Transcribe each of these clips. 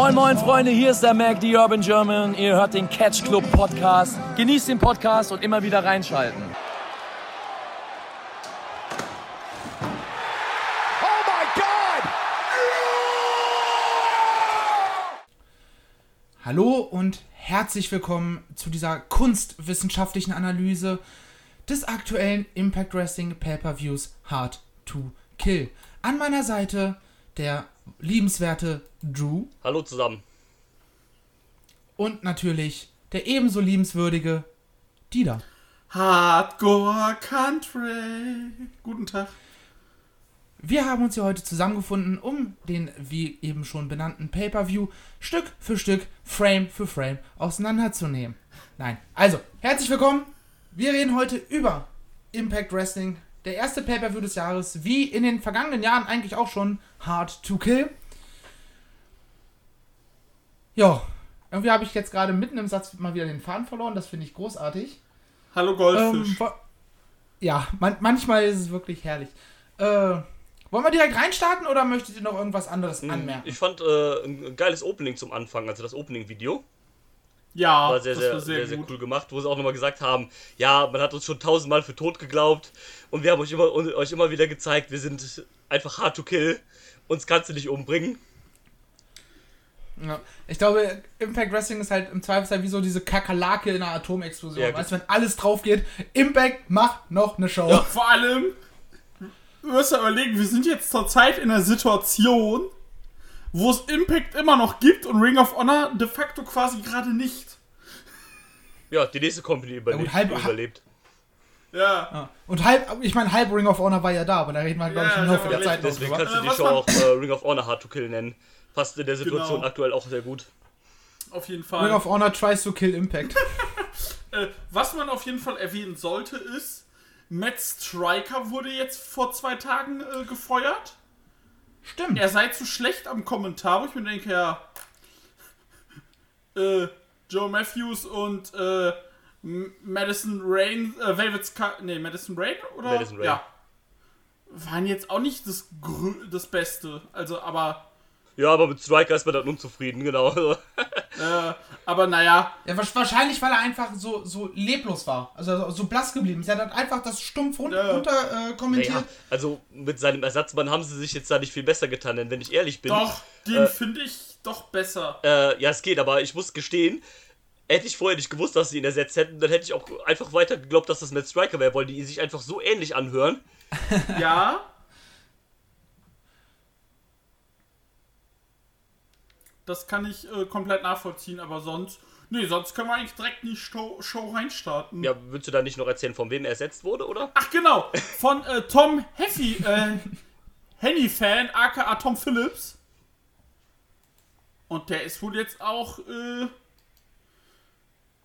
Moin moin Freunde, hier ist der Mac, die Urban German. Ihr hört den Catch Club Podcast. Genießt den Podcast und immer wieder reinschalten. Oh my God! Hallo und herzlich willkommen zu dieser kunstwissenschaftlichen Analyse des aktuellen Impact Wrestling Pay-Per-Views Hard to Kill. An meiner Seite der liebenswerte Drew Hallo zusammen. und natürlich der ebenso liebenswürdige Dida. Hardcore Country. Guten Tag. Wir haben uns hier heute zusammengefunden, um den, wie eben schon benannten Pay-Per-View Stück für Stück, Frame für Frame auseinanderzunehmen. Nein, also, herzlich willkommen. Wir reden heute über Impact Wrestling, der erste Pay-Per-View des Jahres, wie in den vergangenen Jahren eigentlich auch schon Hard to Kill. Ja, irgendwie habe ich jetzt gerade mitten im Satz mal wieder den Faden verloren, das finde ich großartig. Hallo Goldfisch. Ähm, ja, man, manchmal ist es wirklich herrlich. Äh, wollen wir direkt reinstarten oder möchtet ihr noch irgendwas anderes anmerken? Ich fand äh, ein geiles Opening zum Anfang, also das Opening-Video. Ja, War sehr, das sehr, war sehr, sehr, sehr, cool gemacht, wo sie auch nochmal gesagt haben, ja, man hat uns schon tausendmal für tot geglaubt und wir haben euch immer, euch immer wieder gezeigt, wir sind einfach hard to kill, uns kannst du nicht umbringen. Ja. Ich glaube, Impact Wrestling ist halt im Zweifelsfall wie so diese Kakerlake in einer Atomexplosion. Ja, weißt du, wenn alles drauf geht, Impact macht noch eine Show. Vor allem, du musst ja überlegen, wir sind jetzt zurzeit in einer Situation, wo es Impact immer noch gibt und Ring of Honor de facto quasi gerade nicht. Ja, die nächste Company überlebt. gut, halb- überlebt. Ja. Ja. Und halb, ich meine, halb Ring of Honor war ja da, aber da reden wir, glaube ich, Ja, im Laufe ja, der Zeit Deswegen kannst du die was Show man- auch äh, Ring of Honor hard to kill nennen. Passt in der Situation Genau. aktuell auch sehr gut. Auf jeden Ring Fall. of Honor tries to kill Impact. Äh, was man auf jeden Fall erwähnen sollte, ist, Matt Striker wurde jetzt vor zwei Tagen äh, gefeuert. Stimmt. er sei zu schlecht am Kommentar, wo ich mir denke, ja, äh, Joe Matthews und äh, Madison Rain, äh, Velvet Sky, nee, Madison Rain oder? Madison Rain. Ja. Waren jetzt auch nicht das, Grö das Beste, also, aber, Ja, aber mit Striker ist man dann unzufrieden, genau. äh, aber naja, Ja, wahrscheinlich, weil er einfach so, so leblos war. Also so blass geblieben ist. Er hat einfach das stumpf run Ja. runter äh, kommentiert. Naja, also mit seinem Ersatzmann haben sie sich jetzt da nicht viel besser getan, denn wenn ich ehrlich bin. doch, den Äh, finde ich doch besser. Äh, ja, es geht, aber ich muss gestehen, hätte ich vorher nicht gewusst, dass sie ihn ersetzt hätten, dann hätte ich auch einfach weiter geglaubt, dass das Matt Striker wäre, weil die sich einfach so ähnlich anhören. Ja. Das kann ich äh, komplett nachvollziehen, aber sonst. Nee, sonst können wir eigentlich direkt in die Show, Show reinstarten. Ja, würdest du da nicht noch erzählen, von wem er ersetzt wurde, oder? Ach genau, von äh, Tom Heffy, äh, Henny-Fan, aka Tom Phillips. Und der ist wohl jetzt auch äh,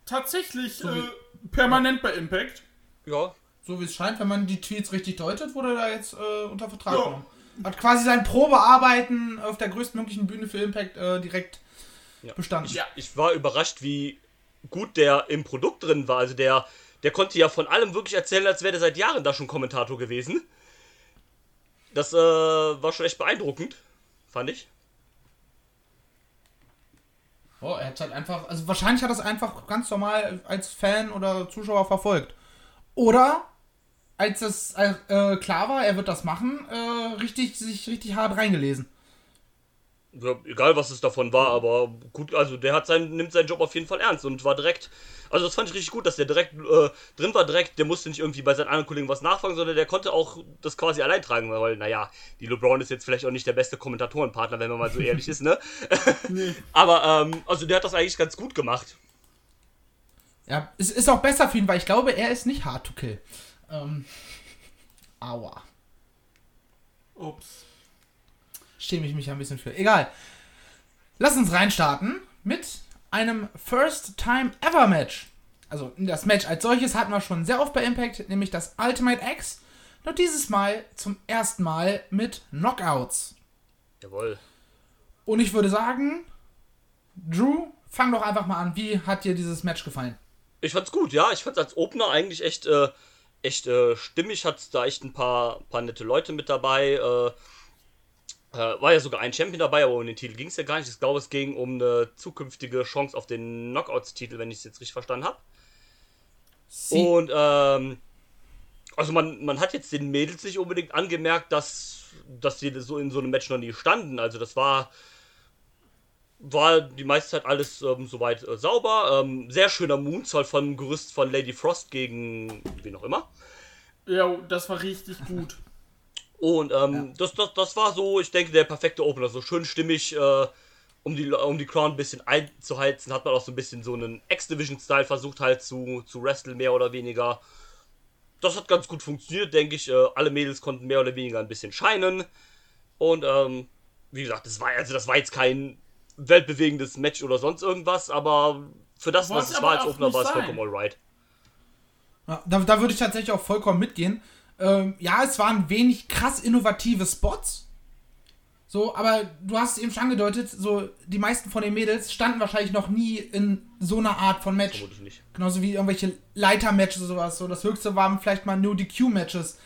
tatsächlich äh, permanent bei Impact. Ja. So wie es scheint, wenn man die Tweets richtig deutet, wurde er da jetzt äh, unter Vertrag Ja. Hat quasi sein Probearbeiten auf der größtmöglichen Bühne für Impact äh, direkt ja. bestanden. Ich, ich war überrascht, wie gut der im Produkt drin war. Also der, der konnte ja von allem wirklich erzählen, als wäre der seit Jahren da schon Kommentator gewesen. Das äh, war schon echt beeindruckend, fand ich. Oh, er hat halt einfach, also wahrscheinlich hat er es einfach ganz normal als Fan oder Zuschauer verfolgt. Oder als es äh, klar war, er wird das machen, äh, richtig, sich richtig hart reingelesen. Ja, egal was es davon war, aber gut, also der hat seinen, nimmt seinen Job auf jeden Fall ernst und war direkt, also das fand ich richtig gut, dass der direkt äh, drin war, direkt, der musste nicht irgendwie bei seinen anderen Kollegen was nachfragen, sondern der konnte auch das quasi allein tragen, weil, naja, die LeBron ist jetzt vielleicht auch nicht der beste Kommentatorenpartner, wenn man mal so ehrlich ist, ne? Aber, ähm, also der hat das eigentlich ganz gut gemacht. Ja, es ist auch besser für ihn, weil ich glaube, er ist nicht hard to kill. Ähm, aua. Ups. Schäme ich mich ein bisschen für. Egal. Lass uns reinstarten mit einem First Time Ever Match. Also das Match als solches hatten wir schon sehr oft bei Impact, nämlich das Ultimate X. Nur dieses Mal zum ersten Mal mit Knockouts. Jawohl. Und ich würde sagen, Drew, fang doch einfach mal an. Wie hat dir dieses Match gefallen? Ich fand's gut, ja. Ich fand's als Opener eigentlich echt, äh, echt äh, stimmig. Hat's da echt ein paar, paar nette Leute mit dabei. Äh, Äh, war ja sogar ein Champion dabei, aber um den Titel ging es ja gar nicht. Ich glaube, es ging um eine zukünftige Chance auf den Knockouts-Titel, wenn ich es jetzt richtig verstanden habe. Und ähm, also man, man hat jetzt den Mädels nicht unbedingt angemerkt, dass, dass sie so in so einem Match noch nie standen. Also das war war die meiste Zeit alles ähm, soweit äh, sauber. Ähm, sehr schöner Moonsault vom Gerüst von Lady Frost gegen wen auch immer. Ja, das war richtig gut. Und ähm, ja. das, das, das war so, ich denke, der perfekte Opener. So schön stimmig, äh, um, die, um die Crown ein bisschen einzuheizen, hat man auch so ein bisschen so einen X-Division-Style versucht halt zu, zu wresteln, mehr oder weniger. Das hat ganz gut funktioniert, denke ich. Äh, alle Mädels konnten mehr oder weniger ein bisschen scheinen. Und ähm, wie gesagt, das war, also das war jetzt kein weltbewegendes Match oder sonst irgendwas, aber für das, was es war als Opener, war es vollkommen alright. Ja, da, da würde ich tatsächlich auch vollkommen mitgehen. Ähm, ja, es waren wenig krass innovative Spots. So, aber du hast es eben schon angedeutet, so die meisten von den Mädels standen wahrscheinlich noch nie in so einer Art von Match. Vermutlich nicht. Genauso wie irgendwelche Leiter-Matches oder sowas. So, das höchste waren vielleicht mal No DQ-Matches,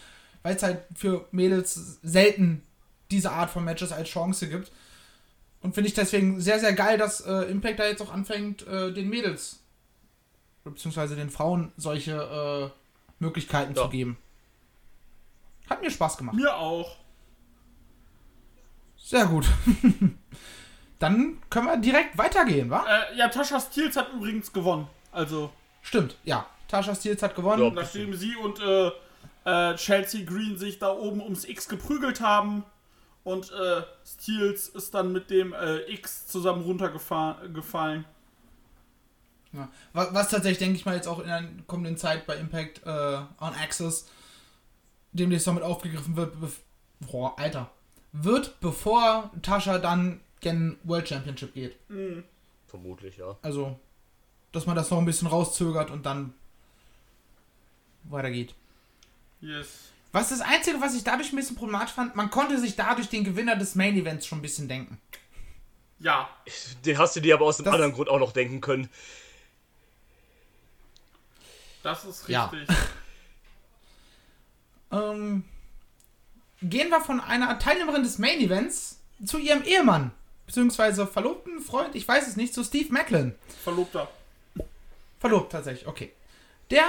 weil es halt für Mädels selten diese Art von Matches als Chance gibt. Und finde ich deswegen sehr, sehr geil, dass äh, Impact da jetzt auch anfängt, äh, den Mädels, beziehungsweise den Frauen solche äh, Möglichkeiten ja. zu geben. Hat mir Spaß gemacht. Mir auch. Sehr gut. Dann können wir direkt weitergehen, wa? Äh, ja, Tascha Steels hat übrigens gewonnen. Also. Stimmt, ja. Tascha Steels hat gewonnen. Ja, nachdem sie und äh, äh, Chelsea Green sich da oben ums X geprügelt haben. Und äh, Steels ist dann mit dem äh, X zusammen runtergefallen. Ja. Was, was, tatsächlich, denke ich mal, jetzt auch in der kommenden Zeit bei Impact äh, on Access demnächst noch mit aufgegriffen wird. Boah, Alter. Wird, bevor Tascha dann gen World Championship geht. Mhm. Vermutlich, ja. Also, dass man das noch ein bisschen rauszögert und dann weitergeht. Yes. Was das Einzige, was ich dadurch ein bisschen problematisch fand, man konnte sich dadurch den Gewinner des Main Events schon ein bisschen denken. Ja. Den hast du dir aber aus einem das anderen Grund auch noch denken können. Das ist richtig. Ja. ähm, gehen wir von einer Teilnehmerin des Main Events zu ihrem Ehemann, beziehungsweise Verlobten, Freund, ich weiß es nicht, zu Steve Macklin. Verlobter. Verlobt tatsächlich, okay. Der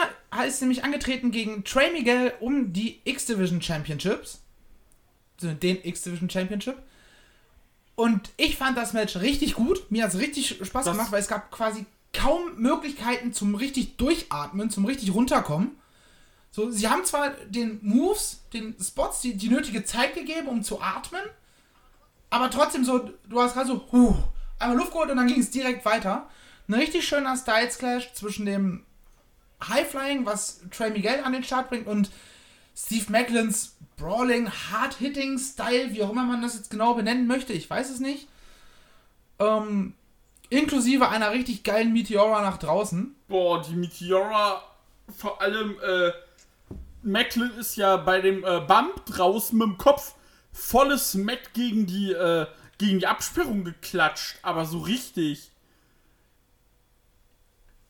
ist nämlich angetreten gegen Trey Miguel um die X-Division Championships. Den X-Division Championship. Und ich fand das Match richtig gut. Mir hat es richtig Spaß das gemacht, weil es gab quasi kaum Möglichkeiten zum richtig Durchatmen, zum richtig runterkommen. So, sie haben zwar den Moves, den Spots die, die nötige Zeit gegeben, um zu atmen, aber trotzdem so, du hast gerade so, huh, einmal Luft geholt und dann ging es direkt weiter. Ein richtig schöner Styles Clash zwischen dem High-Flying, was Trey Miguel an den Start bringt und Steve Macklins Brawling, Hard-Hitting-Style, wie auch immer man das jetzt genau benennen möchte, ich weiß es nicht. Ähm, inklusive einer richtig geilen Meteora nach draußen. Boah, die Meteora, vor allem, äh, Macklin ist ja bei dem äh, Bump draußen mit dem Kopf volles Matt gegen die, äh, gegen die Absperrung geklatscht, aber so richtig.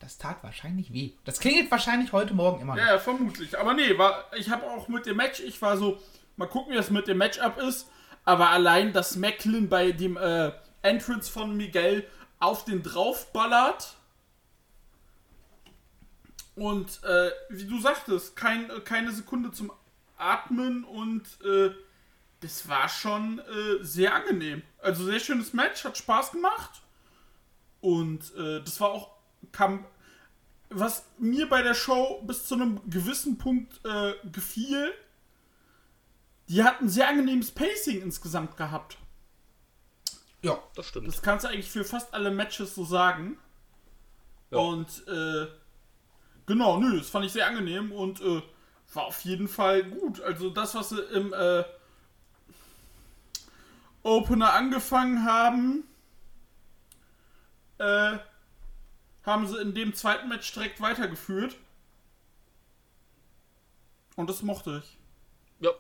Das tat wahrscheinlich weh. Das klingelt wahrscheinlich heute Morgen immer noch. Ja, vermutlich. Aber nee, war, ich habe auch mit dem Match, ich war so, mal gucken, wie das mit dem Matchup ist. Aber allein, dass Macklin bei dem äh, Entrance von Miguel auf den draufballert. Und äh, wie du sagtest, kein, keine Sekunde zum Atmen und äh, das war schon äh, sehr angenehm. Also sehr schönes Match, hat Spaß gemacht. Und äh, das war auch kam, was mir bei der Show bis zu einem gewissen Punkt äh, gefiel, die hatten sehr angenehmes Pacing insgesamt gehabt. Ja, das stimmt. Das kannst du eigentlich für fast alle Matches so sagen. Ja. Und äh, genau, nö, das fand ich sehr angenehm und äh, war auf jeden Fall gut. Also das, was sie im äh, Opener angefangen haben, äh, haben sie in dem zweiten Match direkt weitergeführt. Und das mochte ich. Ja,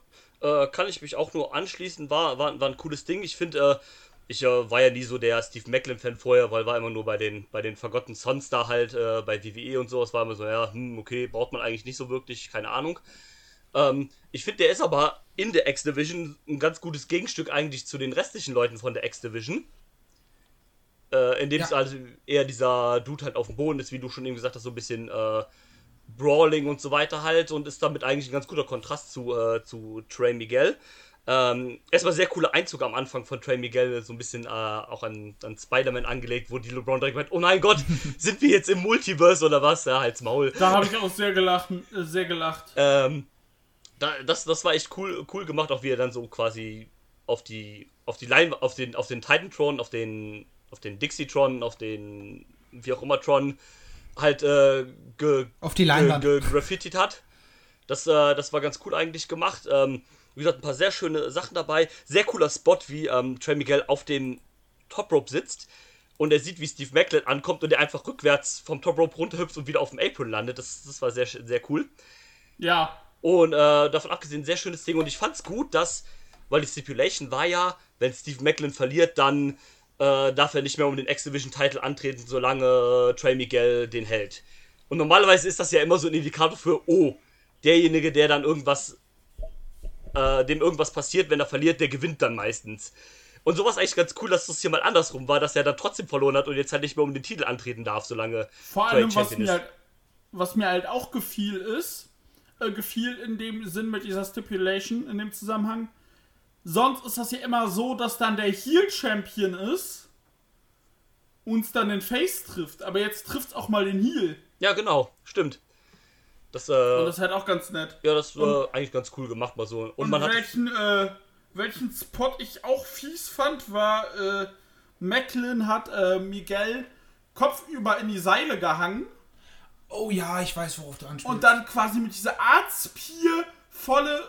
äh, kann ich mich auch nur anschließen. War, war, war ein cooles Ding. Ich finde, äh, ich äh, war ja nie so der Steve Macklin-Fan vorher, weil war immer nur bei den, bei den Forgotten Sons da halt, äh, bei WWE und sowas war immer so, ja, hm, okay, braucht man eigentlich nicht so wirklich, keine Ahnung. Ähm, ich finde, der ist aber in der X-Division ein ganz gutes Gegenstück eigentlich zu den restlichen Leuten von der X-Division. Äh, in dem Ja. es also eher dieser Dude halt auf dem Boden ist, wie du schon eben gesagt hast, so ein bisschen äh, Brawling und so weiter halt und ist damit eigentlich ein ganz guter Kontrast zu, äh, zu Trey Miguel. Ähm, erstmal sehr cooler Einzug am Anfang von Trey Miguel, so ein bisschen äh, auch an, an Spider-Man angelegt, wo die LeBron direkt meint, oh mein Gott, sind wir jetzt im Multiverse oder was? Ja, halt's Maul. Da habe ich auch sehr gelacht. Äh, sehr gelacht. Ähm, da, das, das war echt cool, cool gemacht, auch wie er dann so quasi auf die, auf die Line, auf den, auf den Titantron, auf den, auf den Dixietron, auf den, wie auch immer Tron, halt äh, ge, Auf die Leinwand. ge, ge graffitied hat. Das, äh, das war ganz cool eigentlich gemacht. Ähm, wie gesagt, ein paar sehr schöne Sachen dabei. Sehr cooler Spot, wie ähm, Trey Miguel auf dem Top Rope sitzt und er sieht, wie Steve Macklin ankommt und er einfach rückwärts vom Top Rope runterhüpft und wieder auf dem Apron landet. Das, das war sehr, sehr cool. Ja. Und äh, davon abgesehen, sehr schönes Ding. Und ich fand's gut, dass, weil die Stipulation war ja, wenn Steve Macklin verliert, dann äh, darf er nicht mehr um den X-Division-Title antreten, solange äh, Trey Miguel den hält. Und normalerweise ist das ja immer so ein Indikator für, oh, derjenige, der dann irgendwas, äh, dem irgendwas passiert, wenn er verliert, der gewinnt dann meistens. Und sowas eigentlich ganz cool, dass das hier mal andersrum war, dass er dann trotzdem verloren hat und jetzt halt nicht mehr um den Titel antreten darf, solange Vor Trey allem, was Champion mir, ist. halt, was mir halt auch gefiel ist, äh, gefiel in dem Sinn mit dieser Stipulation, in dem Zusammenhang. Sonst ist das ja immer so, dass dann der Heel-Champion ist uns dann den Face trifft. Aber jetzt trifft auch mal den Heel. Ja, genau, stimmt. Das, äh, Und das ist halt auch ganz nett. ja, das war eigentlich ganz cool gemacht, mal so. Und, Und man hat. welchen, äh, welchen Spot ich auch fies fand, war, äh, Macklin hat äh, Miguel kopfüber in die Seile gehangen Oh ja, ich weiß, worauf du anspielst. und dann quasi mit dieser Arztpier volle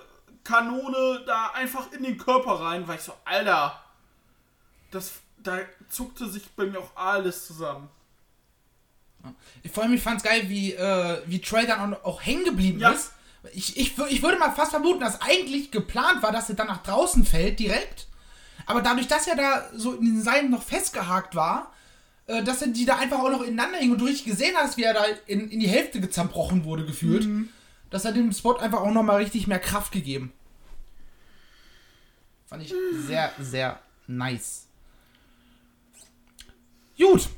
Kanone da einfach in den Körper rein, weil ich so, Alter, das, da zuckte sich bei mir auch alles zusammen. Vor allem, ich fand's geil, wie, äh, wie Trey dann auch, auch hängen geblieben Ja. ist. Ich, ich, ich würde mal fast vermuten, dass eigentlich geplant war, dass er dann nach draußen fällt, direkt. Aber dadurch, dass er da so in den Seilen noch festgehakt war, äh, dass er die da einfach auch noch ineinander hingen und du richtig gesehen hast, wie er da in, in die Hälfte zerbrochen wurde, gefühlt, dass er dem Spot einfach auch nochmal richtig mehr Kraft gegeben. Fand ich sehr, sehr nice. Gut,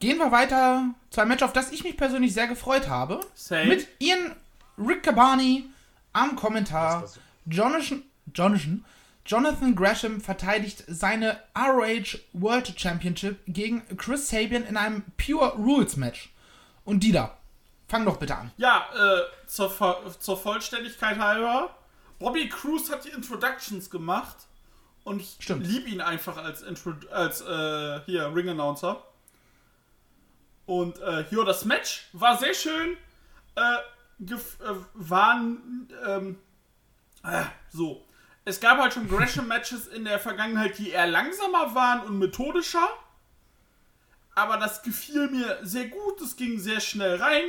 gehen wir weiter zu einem Match, auf das ich mich persönlich sehr gefreut habe. Same. Mit Ian Rick Cabani am Kommentar. Jonathan, Jonathan, Jonathan Gresham verteidigt seine ROH World Championship gegen Chris Sabian in einem Pure Rules Match. Und Dida, fang doch bitte an. Ja, äh, zur, zur Vollständigkeit halber, Bobby Cruz hat die Introductions gemacht und ich Stimmt. liebe ihn einfach als, Intro als äh, hier Ring Announcer. Und äh, ja, das Match war sehr schön. Äh, äh, waren ähm, äh, so. Es gab halt schon Gresham-Matches in der Vergangenheit, die eher langsamer waren und methodischer. Aber das gefiel mir sehr gut. Es ging sehr schnell rein.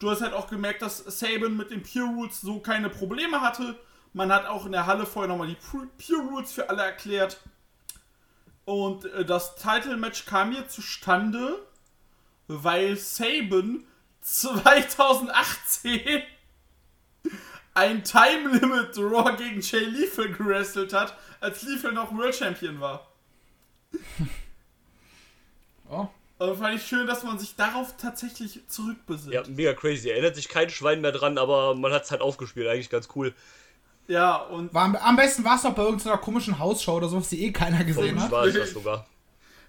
Du hast halt auch gemerkt, dass Saban mit den Pure Rules so keine Probleme hatte. Man hat auch in der Halle vorher nochmal die Pu- Pure Rules für alle erklärt. Und äh, das Title-Match kam hier zustande, weil Saban 2018 ein Time Limit Draw gegen Jay Lethal gewrestelt hat, als Lethal noch World Champion war. Oh. Und fand ich schön, dass man sich darauf tatsächlich zurückbesinnt. Ja, mega crazy. Erinnert sich kein Schwein mehr dran, aber man hat es halt aufgespielt. Eigentlich ganz cool. Ja, und War, am- am besten war es doch bei irgendeiner komischen Hausshow oder so, was die eh keiner gesehen hat. war es das sogar.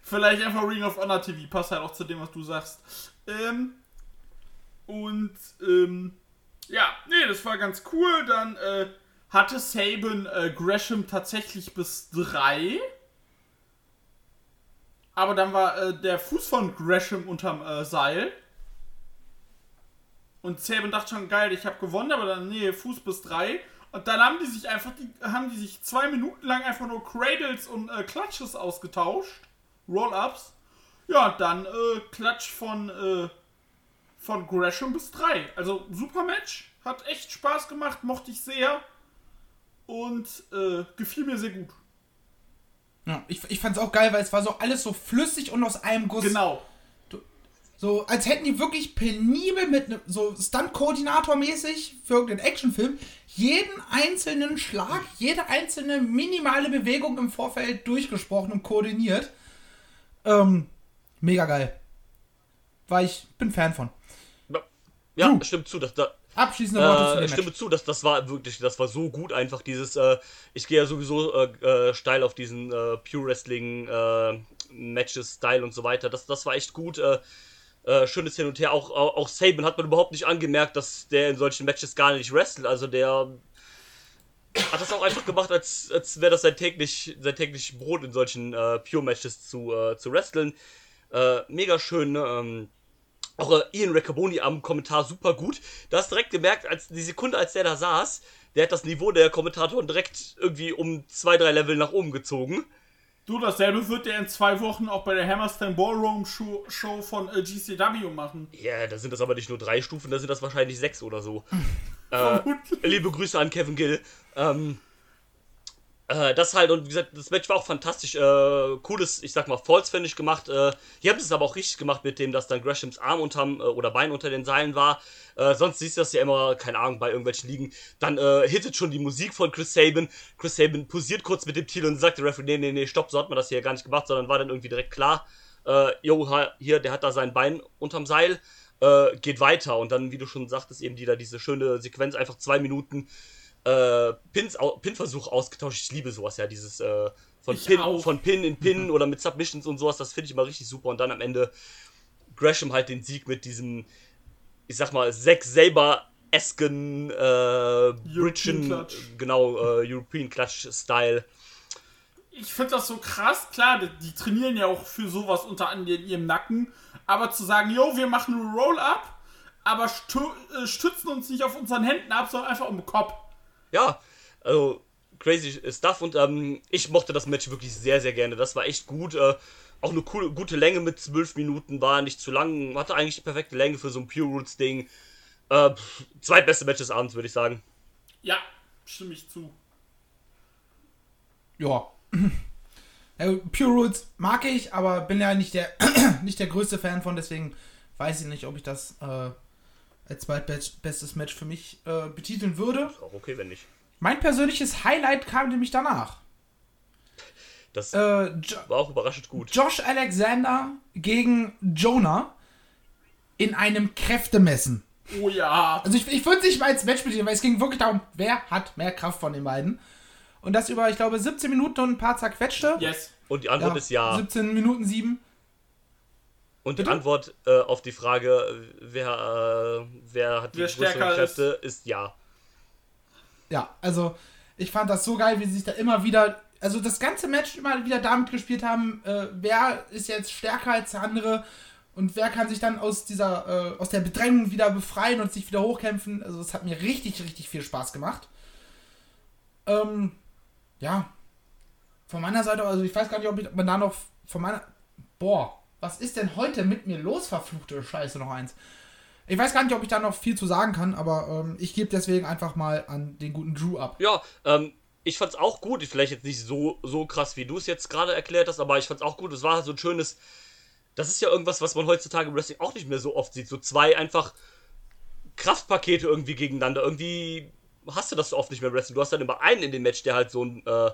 vielleicht einfach Ring of Honor TV, passt halt auch zu dem, was du sagst. Ähm, und, ähm, ja, nee, das war ganz cool. Dann äh, hatte Saban äh, Gresham tatsächlich bis drei. Aber dann war äh, der Fuß von Gresham unterm äh, Seil. Und Saban dachte schon, geil, ich habe gewonnen, aber dann, nee, Fuß bis drei. Und dann haben die sich einfach, die, haben die sich zwei Minuten lang einfach nur Cradles und äh, Clutches ausgetauscht. Roll-Ups. Ja, und dann äh, Klatsch von, äh, von Gresham bis drei. Also super Match. Hat echt Spaß gemacht, mochte ich sehr. Und äh, gefiel mir sehr gut. Ja, ich, ich fand's auch geil, weil es war so alles so flüssig und aus einem Guss. Genau. So, als hätten die wirklich penibel mit einem, so Stunt-Koordinator-mäßig für irgendeinen Actionfilm jeden einzelnen Schlag, jede einzelne minimale Bewegung im Vorfeld durchgesprochen und koordiniert. Ähm, mega geil. Weil ich bin Fan von. Ja, Hm. stimmt zu, dass da. Abschließende Worte zu Äh, dem stimme zu, dass das war wirklich, das war so gut einfach dieses, äh, ich gehe ja sowieso äh, äh, steil auf diesen äh, Pure Wrestling äh, Matches Style und so weiter. Das, das war echt gut. Äh, schönes Hin und Her. Auch, auch, auch Saban hat man überhaupt nicht angemerkt, dass der in solchen Matches gar nicht wrestelt. Also der hat das auch einfach gemacht, als, als wäre das sein täglich, sein täglich Brot in solchen äh, Pure Matches zu, äh, zu wresteln. Äh, mega schön, ne? Ähm, auch äh, Ian Riccaboni am Kommentar super gut. Du hast direkt gemerkt, als die Sekunde, als der da saß, der hat das Niveau der Kommentatoren direkt irgendwie um zwei, drei Level nach oben gezogen. Du, dasselbe wird er in zwei Wochen auch bei der Hammerstein Ballroom Show, Show von äh, GCW machen. Ja, da sind das aber nicht nur drei Stufen, da sind das wahrscheinlich sechs oder so. äh, liebe Grüße an Kevin Gill. Ähm, äh, das halt, und wie gesagt, das Match war auch fantastisch. Äh, cooles, ich sag mal, Falls Finish gemacht. Äh, hier haben es aber auch richtig gemacht mit dem, dass dann Greshams Arm unterm äh, oder Bein unter den Seilen war. Äh, sonst siehst du das ja immer, keine Ahnung, bei irgendwelchen Ligen. Dann äh, hittet schon die Musik von Chris Sabin. Chris Sabin posiert kurz mit dem Titel und sagt der Referee, nee, nee, nee, stopp, so hat man das hier gar nicht gemacht, sondern war dann irgendwie direkt klar, äh, jo, hier, der hat da sein Bein unterm Seil, äh, geht weiter. Und dann, wie du schon sagtest, eben die da diese schöne Sequenz, einfach zwei Minuten äh, Pins, Pin-Versuch ausgetauscht. Ich liebe sowas, ja, dieses äh, von, Ich Pin, auch. von Pin in Pin oder mit Submissions und sowas, das finde ich immer richtig super. Und dann am Ende Gresham halt den Sieg mit diesem, ich sag mal, Zack Saber-esken äh, Bridgen, Clutch. genau, äh, European Clutch-Style. Ich finde das so krass, klar, die, die trainieren ja auch für sowas unter anderem in ihrem Nacken, aber zu sagen, yo, wir machen einen Roll-Up, aber äh, stützen uns nicht auf unseren Händen ab, sondern einfach um den Kopf. Ja, also crazy Stuff und ähm, ich mochte das Match wirklich sehr, sehr gerne. Das war echt gut. Äh, auch eine coole, gute Länge mit zwölf Minuten, war nicht zu lang, hatte eigentlich die perfekte Länge für so ein Pure Roots Ding. Äh, zweitbeste Match des Abends, würde ich sagen. Ja, stimme ich zu. Ja. ja. Pure Roots mag ich, aber bin ja nicht der, nicht der größte Fan von, deswegen weiß ich nicht, ob ich das äh, als zweitbestes Match für mich äh, betiteln würde. Ist auch okay, wenn nicht. Mein persönliches Highlight kam nämlich danach. Das Äh, war auch überraschend gut. Josh Alexander gegen Jonah in einem Kräftemessen. Oh ja. Also ich, ich würde es nicht mal als Match betiteln, weil es ging wirklich darum, wer hat mehr Kraft von den beiden. Und das über, ich glaube, 17 Minuten und ein paar zerquetschte. Yes. Und die Antwort ist ja. 17 Minuten 7. Und die Bitte? Antwort äh, auf die Frage, äh, wer, äh, wer hat die Wer größeren Kräfte, ist ja. Ja, also ich fand das so geil, wie sie sich da immer wieder, also das ganze Match immer wieder damit gespielt haben, äh, wer ist jetzt stärker als der andere und wer kann sich dann aus dieser, äh, aus der Bedrängung wieder befreien und sich wieder hochkämpfen. Also es hat mir richtig, richtig viel Spaß gemacht. Ähm, ja. Von meiner Seite, also ich weiß gar nicht, ob ich, man da noch von meiner, boah, was ist denn heute mit mir los, verfluchte Scheiße, noch eins. Ich weiß gar nicht, ob ich da noch viel zu sagen kann, aber ähm, ich gebe deswegen einfach mal an den guten Drew ab. Ja, ähm, ich fand's auch gut. Vielleicht jetzt nicht so, so krass, wie du es jetzt gerade erklärt hast, aber ich fand's auch gut. Es war so ein schönes. Das ist ja irgendwas, was man heutzutage im Wrestling auch nicht mehr so oft sieht. So zwei einfach Kraftpakete irgendwie gegeneinander. Irgendwie hast du das so oft nicht mehr im Wrestling. Du hast dann immer einen in dem Match, der halt so ein, äh,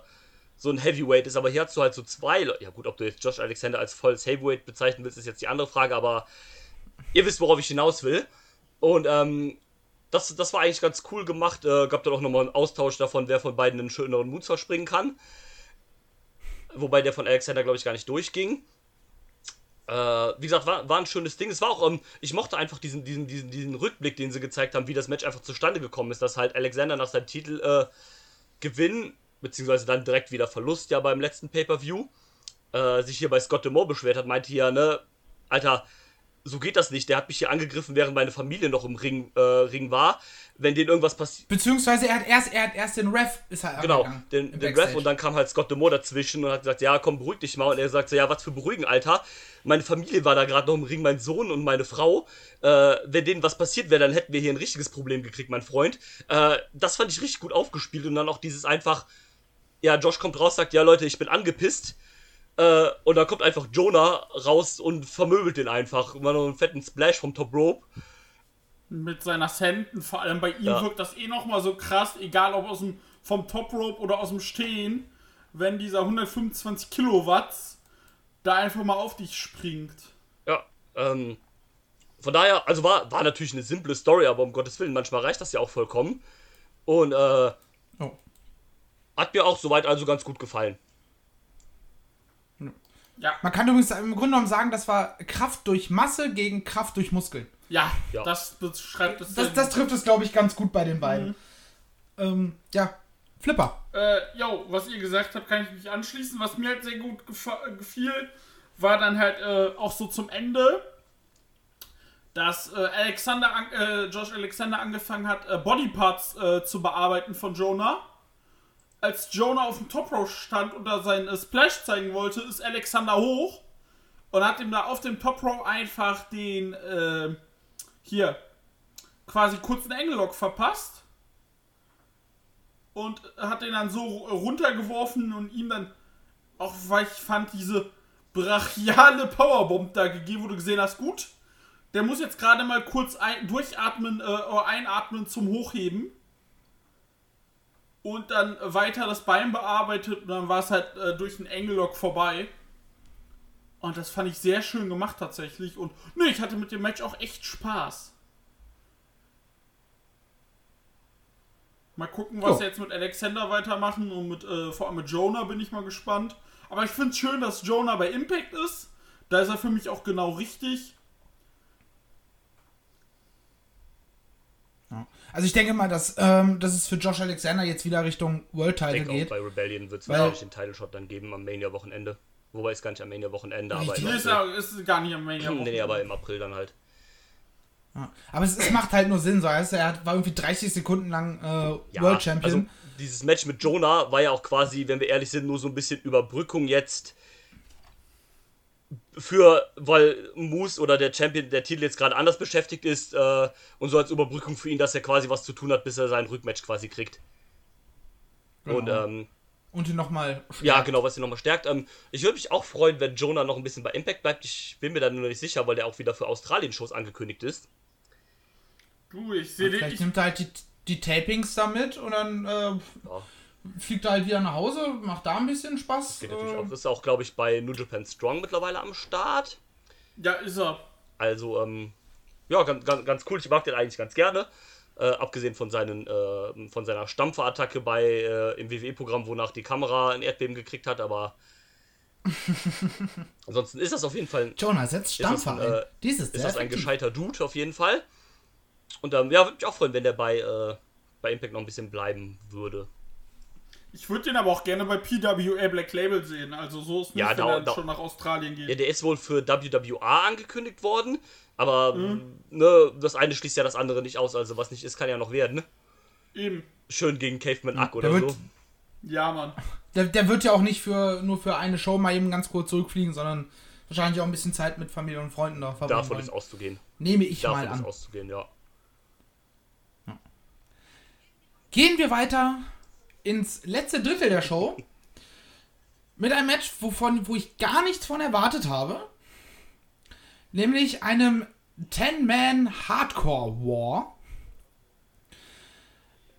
so ein Heavyweight ist, aber hier hast du halt so zwei. Le- Ja, gut, ob du jetzt Josh Alexander als volles Heavyweight bezeichnen willst, ist jetzt die andere Frage, aber ihr wisst, worauf ich hinaus will. Und ähm, das, das war eigentlich ganz cool gemacht. Äh, gab dann auch nochmal einen Austausch davon, wer von beiden einen schöneren Moonsault springen kann. Wobei der von Alexander, glaube ich, gar nicht durchging. Äh, wie gesagt, war, war ein schönes Ding. Es war auch, ähm, ich mochte einfach diesen, diesen, diesen, diesen Rückblick, den sie gezeigt haben, wie das Match einfach zustande gekommen ist, dass halt Alexander nach seinem Titel äh, Gewinn, beziehungsweise dann direkt wieder Verlust ja beim letzten Pay-Per-View, äh, sich hier bei Scott Demore beschwert hat, meinte hier, ne, Alter, so geht das nicht. Der hat mich hier angegriffen, während meine Familie noch im Ring, äh, Ring war. Wenn denen irgendwas passiert. Beziehungsweise er hat erst, er hat erst den Ref ist er Genau, den, den Ref und dann kam halt Scott Demore dazwischen und hat gesagt, ja, komm, beruhig dich mal. Und er sagt so, ja, was für beruhigen, Alter. Meine Familie war da gerade noch im Ring, mein Sohn und meine Frau. Äh, wenn denen was passiert wäre, dann hätten wir hier ein richtiges Problem gekriegt, mein Freund. Äh, das fand ich richtig gut aufgespielt und dann auch dieses einfach, ja, Josh kommt raus, sagt, ja, Leute, ich bin angepisst. Äh, und da kommt einfach Jonah raus und vermöbelt den einfach. Mal noch einen fetten Splash vom Top Rope. Mit seiner Senden, vor allem bei ihm Ja. wirkt das eh nochmal so krass, egal ob aus dem, vom Top Rope oder aus dem Stehen, wenn dieser 125 Kilowatt da einfach mal auf dich springt. Ja, ähm, von daher, also war, war natürlich eine simple Story, aber um Gottes Willen, manchmal reicht das ja auch vollkommen. Und äh. Hat mir auch soweit also ganz gut gefallen. Ja, Man kann übrigens im Grunde genommen sagen, das war Kraft durch Masse gegen Kraft durch Muskeln. ja, Ja. das beschreibt es Das, das trifft es, glaube ich, ganz gut bei den beiden. Ähm, ja, Flipper. Äh, jo, was ihr gesagt habt, kann ich mich anschließen. Was mir halt sehr gut gefiel, war dann halt äh, auch so zum Ende, dass äh, Alexander, an, äh, Josh Alexander angefangen hat, äh, Bodyparts äh, zu bearbeiten von Jonah. Als Jonah auf dem Top Row stand und da seinen äh, Splash zeigen wollte, ist Alexander hoch und hat ihm da auf dem Top Row einfach den, äh, hier, quasi kurzen Engellock verpasst und hat den dann so runtergeworfen und ihm dann auch, weil ich fand, diese brachiale Powerbomb da gegeben, wo du gesehen hast, gut, der muss jetzt gerade mal kurz ein, durchatmen, äh, einatmen zum Hochheben. Und dann weiter das Bein bearbeitet und dann war es halt äh, durch den Engellock vorbei. Und das fand ich sehr schön gemacht tatsächlich. Und ne, ich hatte mit dem Match auch echt Spaß. Mal gucken, was sie jetzt mit Alexander weitermachen und mit, äh, vor allem mit Jonah bin ich mal gespannt. Aber ich finde es schön, dass Jonah bei Impact ist. Da ist er für mich auch genau richtig. Also ich denke mal, dass, ähm, dass es für Josh Alexander jetzt wieder Richtung World Ich Title denke auch geht. bei Rebellion wird es wahrscheinlich den Title Shot dann geben am Mania-Wochenende. Wobei es gar nicht am Mania-Wochenende, aber im Richtig. Nee, ist, ja, ist gar nicht am Mania. Nee, aber im April dann halt. Ja. Aber es, es macht halt nur Sinn, so heißt er war irgendwie 30 Sekunden lang äh, Ja, World Champion. Also, dieses Match mit Jonah war ja auch quasi, wenn wir ehrlich sind, nur so ein bisschen Überbrückung jetzt für, weil Moose oder der Champion, der Titel jetzt gerade anders beschäftigt ist äh, und so als Überbrückung für ihn, dass er quasi was zu tun hat, bis er sein Rückmatch quasi kriegt. Und Genau. ähm, Und ihn nochmal. ja, genau, was ihn nochmal stärkt. Ähm, ich würde mich auch freuen, wenn Jonah noch ein bisschen bei Impact bleibt. Ich bin mir da nur noch nicht sicher, weil der auch wieder für Australien-Shows angekündigt ist. Du, ich sehe Vielleicht dich. nimmt er halt die, die Tapings da mit und dann äh, Ja, fliegt er halt wieder nach Hause, macht da ein bisschen Spaß. geht natürlich äh, auch. Ist auch, glaube ich, bei New Japan Strong mittlerweile am Start. Ja, ist er. Also, ähm, ja, ganz, ganz, ganz cool. Ich mag den eigentlich ganz gerne. Äh, abgesehen von, seinen, äh, von seiner Stampferattacke bei, äh, im WWE-Programm, wonach die Kamera ein Erdbeben gekriegt hat, aber ansonsten ist das auf jeden Fall Jonah setzt Stampfer ein, ein. äh, Dies ist das ein gescheiter Dude auf jeden Fall. Und ähm, ja, würde mich auch freuen, wenn der bei, äh, bei Impact noch ein bisschen bleiben würde. Ich würde den aber auch gerne bei PWA Black Label sehen. Also so ist nicht, Ja, wenn da- er da- schon nach Australien geht. Ja, der ist wohl für WWA angekündigt worden, aber ne, das eine schließt ja das andere nicht aus. Also was nicht ist, kann ja noch werden. Ne? Eben. Schön gegen Caveman Ack der oder wird- so. Ja, Mann. Der, der wird ja auch nicht für nur für eine Show mal eben ganz kurz zurückfliegen, sondern wahrscheinlich auch ein bisschen Zeit mit Familie und Freunden da verbringen Davon ist auszugehen. Nehme ich Davon mal ist an. auszugehen, ja. Gehen wir weiter ins letzte Drittel der Show mit einem Match, wovon, wo ich gar nichts von erwartet habe. Nämlich einem 10-Man Hardcore War.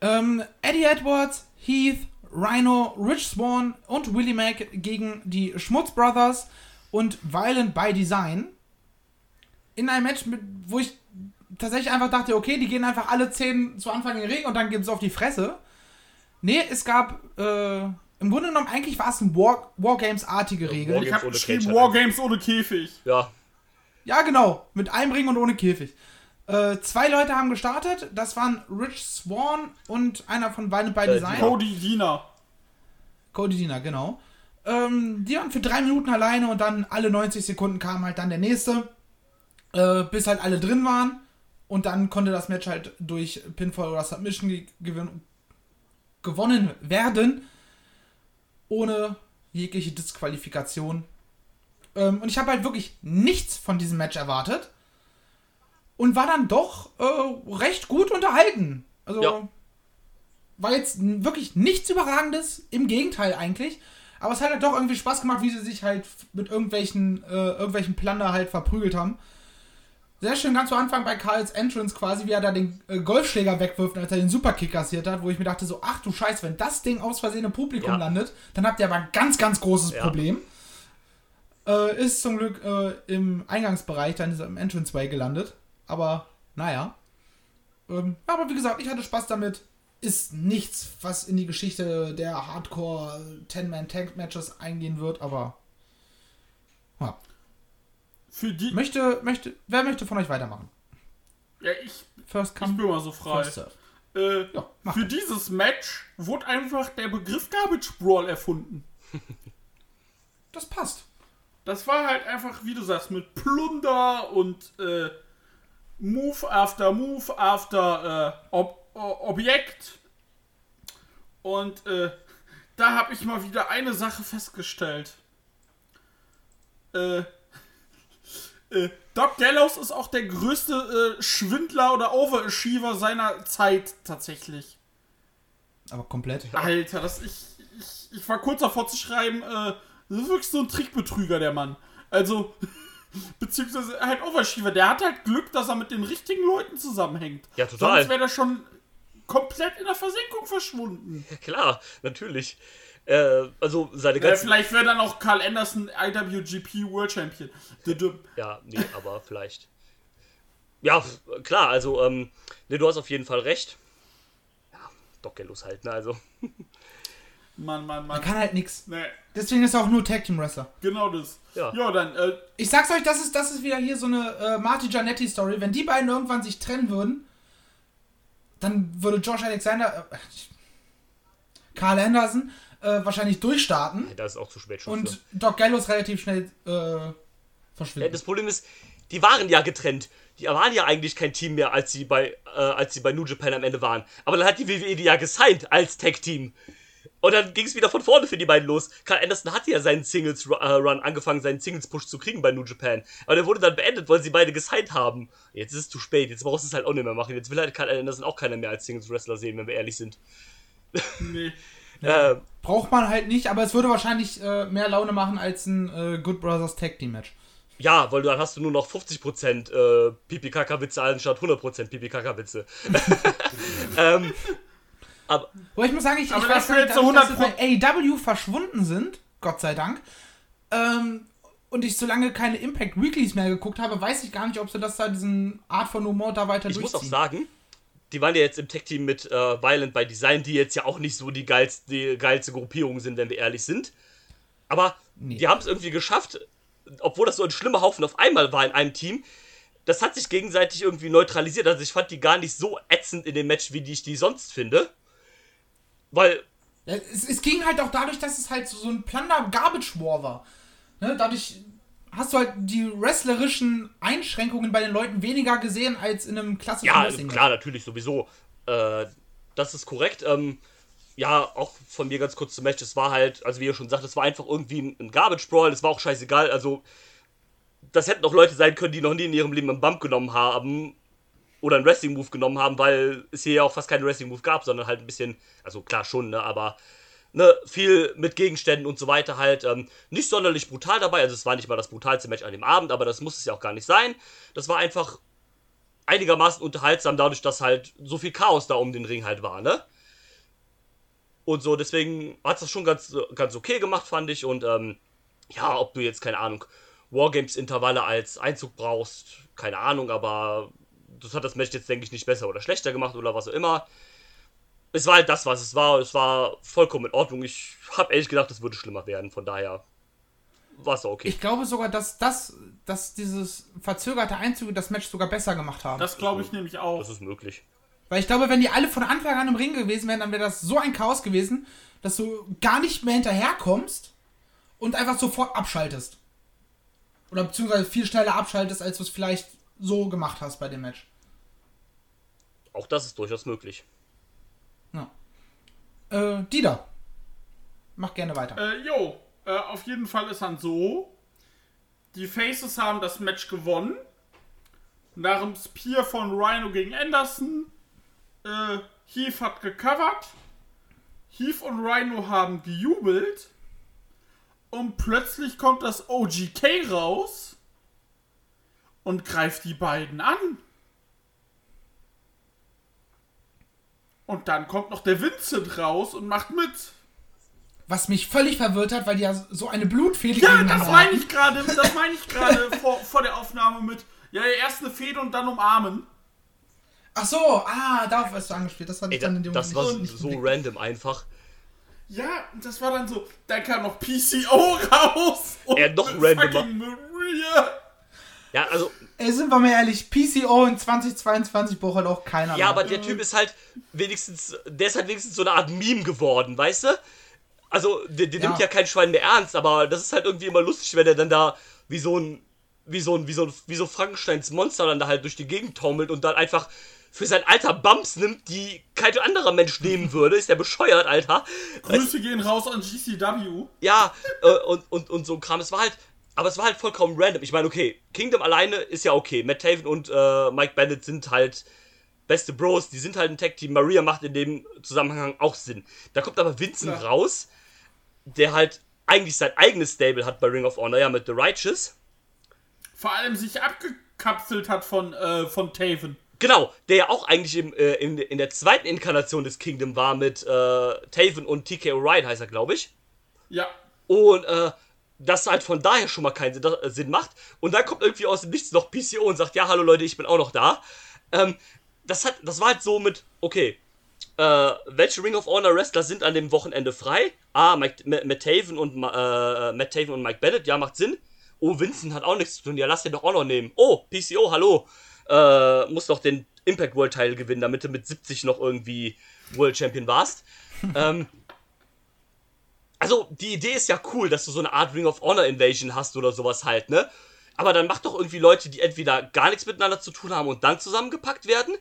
Ähm, Eddie Edwards, Heath, Rhino, Rich Swan und Willie Mack gegen die Schmutz Brothers und Violent by Design. In einem Match, mit, wo ich tatsächlich einfach dachte, okay, die gehen einfach alle 10 zu Anfang in den Ring und dann geht's auf die Fresse. Nee, es gab, äh, im Grunde genommen, eigentlich war es ein War, Wargames-artige Regel. Wargames Ich habe ohne geschrieben Wargames ohne Käfig. Ja, Ja, genau, mit einem Ring und ohne Käfig. Äh, zwei Leute haben gestartet, das waren Rich Swan und einer von Violent by Äh, Design. Cody Diener. Cody Diener, genau. Ähm, die waren für drei Minuten alleine und dann alle 90 Sekunden kam halt dann der nächste, äh, bis halt alle drin waren. Und dann konnte das Match halt durch Pinfall oder Submission ge gewonnen werden, ohne jegliche Disqualifikation. Ähm, und ich habe halt wirklich nichts von diesem Match erwartet und war dann doch äh, recht gut unterhalten. Also Ja. war jetzt wirklich nichts Überragendes, im Gegenteil eigentlich. Aber es hat halt doch irgendwie Spaß gemacht, wie sie sich halt mit irgendwelchen, äh, irgendwelchen Plunder halt verprügelt haben. Sehr schön ganz zu Anfang bei Karls Entrance quasi, wie er da den äh, Golfschläger wegwirft, als er den Superkick kassiert hat, wo ich mir dachte so, ach du Scheiß, wenn das Ding aus Versehen im Publikum Ja. landet, dann habt ihr aber ein ganz, ganz großes Ja. Problem. Äh, ist zum Glück äh, im Eingangsbereich, dann ist er im Entranceway gelandet. Aber, naja. Ähm, aber wie gesagt, ich hatte Spaß damit. Ist nichts, was in die Geschichte der Hardcore 10-Man-Tank-Matches eingehen wird, aber. Ja. Für die. Möchte, möchte, wer möchte von euch weitermachen? Ja, ich, First ich come, bin mal so frei. Äh, Ja, für doch. dieses Match wurde einfach der Begriff Garbage Brawl erfunden. Das passt. Das war halt einfach, wie du sagst, mit Plunder und äh, Move after Move after äh, Ob Objekt. Und äh, da habe ich mal wieder eine Sache festgestellt. Äh, äh, Doc Gallows ist auch der größte äh, Schwindler oder Overachiever seiner Zeit tatsächlich. Aber komplett. Alter, das ich, ich, ich war kurz davor zu schreiben, äh, das ist wirklich so ein Trickbetrüger, der Mann. Also, beziehungsweise halt Overschiefer, der hat halt Glück, dass er mit den richtigen Leuten zusammenhängt. Ja, total. Sonst wäre der schon komplett in der Versenkung verschwunden. Ja, klar, natürlich. Äh, also seine Äh, ganzen. vielleicht wäre dann auch Carl Anderson IWGP World Champion. Ja, nee, aber vielleicht. Ja, klar, also, ähm, nee, du hast auf jeden Fall recht. Ja, Doc Gallows halt, ne, also. Mann, Mann, Mann. kann halt nix. Nee, Deswegen ist er auch nur Tag Team Wrestler. genau das. Ja. ja dann, äh, Ich sag's euch, das ist, das ist wieder hier so eine äh, Marty Giannetti Story. Wenn die beiden irgendwann sich trennen würden, dann würde Josh Alexander, äh, Carl Anderson äh, wahrscheinlich durchstarten Da ist auch zu spät schon. und für. Doc Gallows relativ schnell äh, Ja, verschwinden. das Problem ist, die waren ja getrennt. Die waren ja eigentlich kein Team mehr, als sie bei, äh, als sie bei New Japan am Ende waren. Aber dann hat die WWE die ja gesigned als Tag-Team. Und dann ging es wieder von vorne für die beiden los. Carl Anderson hatte ja seinen Singles-Run angefangen, seinen Singles-Push zu kriegen bei New Japan. Aber der wurde dann beendet, weil sie beide gesigned haben. Jetzt ist es zu spät, jetzt brauchst du es halt auch nicht mehr machen. Jetzt will halt Carl Anderson auch keiner mehr als Singles-Wrestler sehen, wenn wir ehrlich sind. nee. Äh, Braucht man halt nicht, aber es würde wahrscheinlich äh, mehr Laune machen als ein äh, Good Brothers Tag Team Match. ja, weil dann hast du nur noch 50% äh, Pipi-Kaka-Witze anstatt 100% Pipi-Kaka-Witze. ähm, aber Wo ich muss sagen, ich, ich Aber weiß nicht, jetzt so dass 100 sie bei AEW verschwunden sind, Gott sei Dank, ähm, und ich so lange keine Impact Weeklies mehr geguckt habe, weiß ich gar nicht, ob sie das da diesen Art von Humor da weiter Ich muss durchziehen. auch sagen, die waren ja jetzt im Tech-Team mit äh, Violent by Design, die jetzt ja auch nicht so die geilste, die geilste Gruppierung sind, wenn wir ehrlich sind. Aber Nee. die haben es irgendwie geschafft, obwohl das so ein schlimmer Haufen auf einmal war in einem Team. Das hat sich gegenseitig irgendwie neutralisiert. Also ich fand die gar nicht so ätzend in dem Match, wie die ich die sonst finde. Weil, es, es ging halt auch dadurch, dass es halt so, so ein Plunder-Garbage-War war. Ne? Dadurch hast du halt die wrestlerischen Einschränkungen bei den Leuten weniger gesehen als in einem klassischen ja, Wrestling. klar, natürlich sowieso. Äh, das ist korrekt. Ähm, ja, auch von mir ganz kurz zum Match. Es war halt, also wie ihr schon sagt, es war einfach irgendwie ein, Garbage Brawl. Es war auch scheißegal. Also, das hätten auch Leute sein können, die noch nie in ihrem Leben einen Bump genommen haben oder einen Wrestling Move genommen haben, weil es hier ja auch fast keinen Wrestling Move gab, sondern halt ein bisschen, also klar schon, ne, aber ne, viel mit Gegenständen und so weiter halt. Ähm, nicht sonderlich brutal dabei. Also, es war nicht mal das brutalste Match an dem Abend, aber das muss es ja auch gar nicht sein. Das war einfach einigermaßen unterhaltsam, dadurch, dass halt so viel Chaos da um den Ring halt war, ne? Und so, deswegen hat das schon ganz, ganz okay gemacht, fand ich. Und ähm, ja, ob du jetzt, keine Ahnung, Wargames-Intervalle als Einzug brauchst, keine Ahnung, aber das hat das Match jetzt, denke ich, nicht besser oder schlechter gemacht oder was auch immer. Es war halt das, was es war. Es war vollkommen in Ordnung. Ich habe ehrlich gedacht, es würde schlimmer werden. Von daher war es okay. Ich glaube sogar, dass das, dass dieses verzögerte Einzüge das Match sogar besser gemacht haben. Das glaube ich nämlich auch. das ist möglich. Weil ich glaube, wenn die alle von Anfang an im Ring gewesen wären, dann wäre das so ein Chaos gewesen, dass du gar nicht mehr hinterherkommst und einfach sofort abschaltest. Oder beziehungsweise viel schneller abschaltest, als du es vielleicht so gemacht hast bei dem Match. Auch das ist durchaus möglich. Äh, Dieter. Mach gerne weiter. Äh, jo, äh, auf jeden Fall ist dann so. Die Faces haben das Match gewonnen. Nach dem Spear von Rhino gegen Anderson. Äh, Heath hat gecovert. Heath und Rhino haben gejubelt. Und plötzlich kommt das OGK raus und greift die beiden an. Und dann kommt noch der Vincent raus und macht mit. Was mich völlig verwirrt hat, weil die ja so eine Blutfehde Ja, gegeneinander das meine ich gerade, das meine ich gerade vor, vor der Aufnahme mit. Ja, erst eine Fehde und dann umarmen. Ach so, ah, darauf hast du angespielt. Das Ey, ich dann in da, dem das Moment war nicht, nicht so geblickt. random einfach. Ja, das war dann so. Dann kam noch PCO raus. Und Ja, noch randomer. Maria. Ja, also, Ey, sind wir mal ehrlich, PCO in 2022 braucht halt auch keiner ja, mehr. aber der Typ ist halt wenigstens, der ist halt wenigstens so eine Art Meme geworden, weißt du? Also, der, der Ja. nimmt ja kein Schwein mehr ernst, aber das ist halt irgendwie immer lustig, wenn er dann da wie so ein, wie so ein, wie so ein, wie so Frankensteins Monster dann da halt durch die Gegend taumelt und dann einfach für sein Alter Bumps nimmt, die kein anderer Mensch nehmen würde. Ist der bescheuert, Alter? Grüße gehen raus an GCW. Ja, äh, und, und, und so ein Kram. Es war halt, aber es war halt vollkommen random. Ich meine, okay, Kingdom alleine ist ja okay. Matt Taven und äh, Mike Bennett sind halt beste Bros, die sind halt ein Tag-Team. Maria macht in dem Zusammenhang auch Sinn. Da kommt aber Vincent Ja. raus, der halt eigentlich sein eigenes Stable hat bei Ring of Honor, ja, mit The Righteous. Vor allem sich abgekapselt hat von, äh, von Taven. Genau, der ja auch eigentlich im, äh, in, in der zweiten Inkarnation des Kingdom war mit äh, Taven und TK O'Ryan, heißt er, glaube ich. Ja. Und äh, das halt von daher schon mal keinen Sinn, äh, Sinn macht. Und dann kommt irgendwie aus dem Nichts noch PCO und sagt, ja, hallo Leute, ich bin auch noch da. Ähm, das, hat, das war halt so mit, okay, äh, welche Ring of Honor Wrestler sind an dem Wochenende frei? Ah, Mike, Ma- Matt, Taven und, äh, Matt Taven und Mike Bennett, ja, macht Sinn. Oh, Vincent hat auch nichts zu tun, ja, lass den doch auch noch nehmen. Oh, PCO, hallo. Äh, muss doch den Impact World Teil gewinnen, damit du mit 70 noch irgendwie World Champion warst. ähm, also, die Idee ist ja cool, dass du so eine Art Ring of Honor Invasion hast oder sowas halt, ne? Aber dann mach doch irgendwie Leute, die entweder gar nichts miteinander zu tun haben und dann zusammengepackt werden.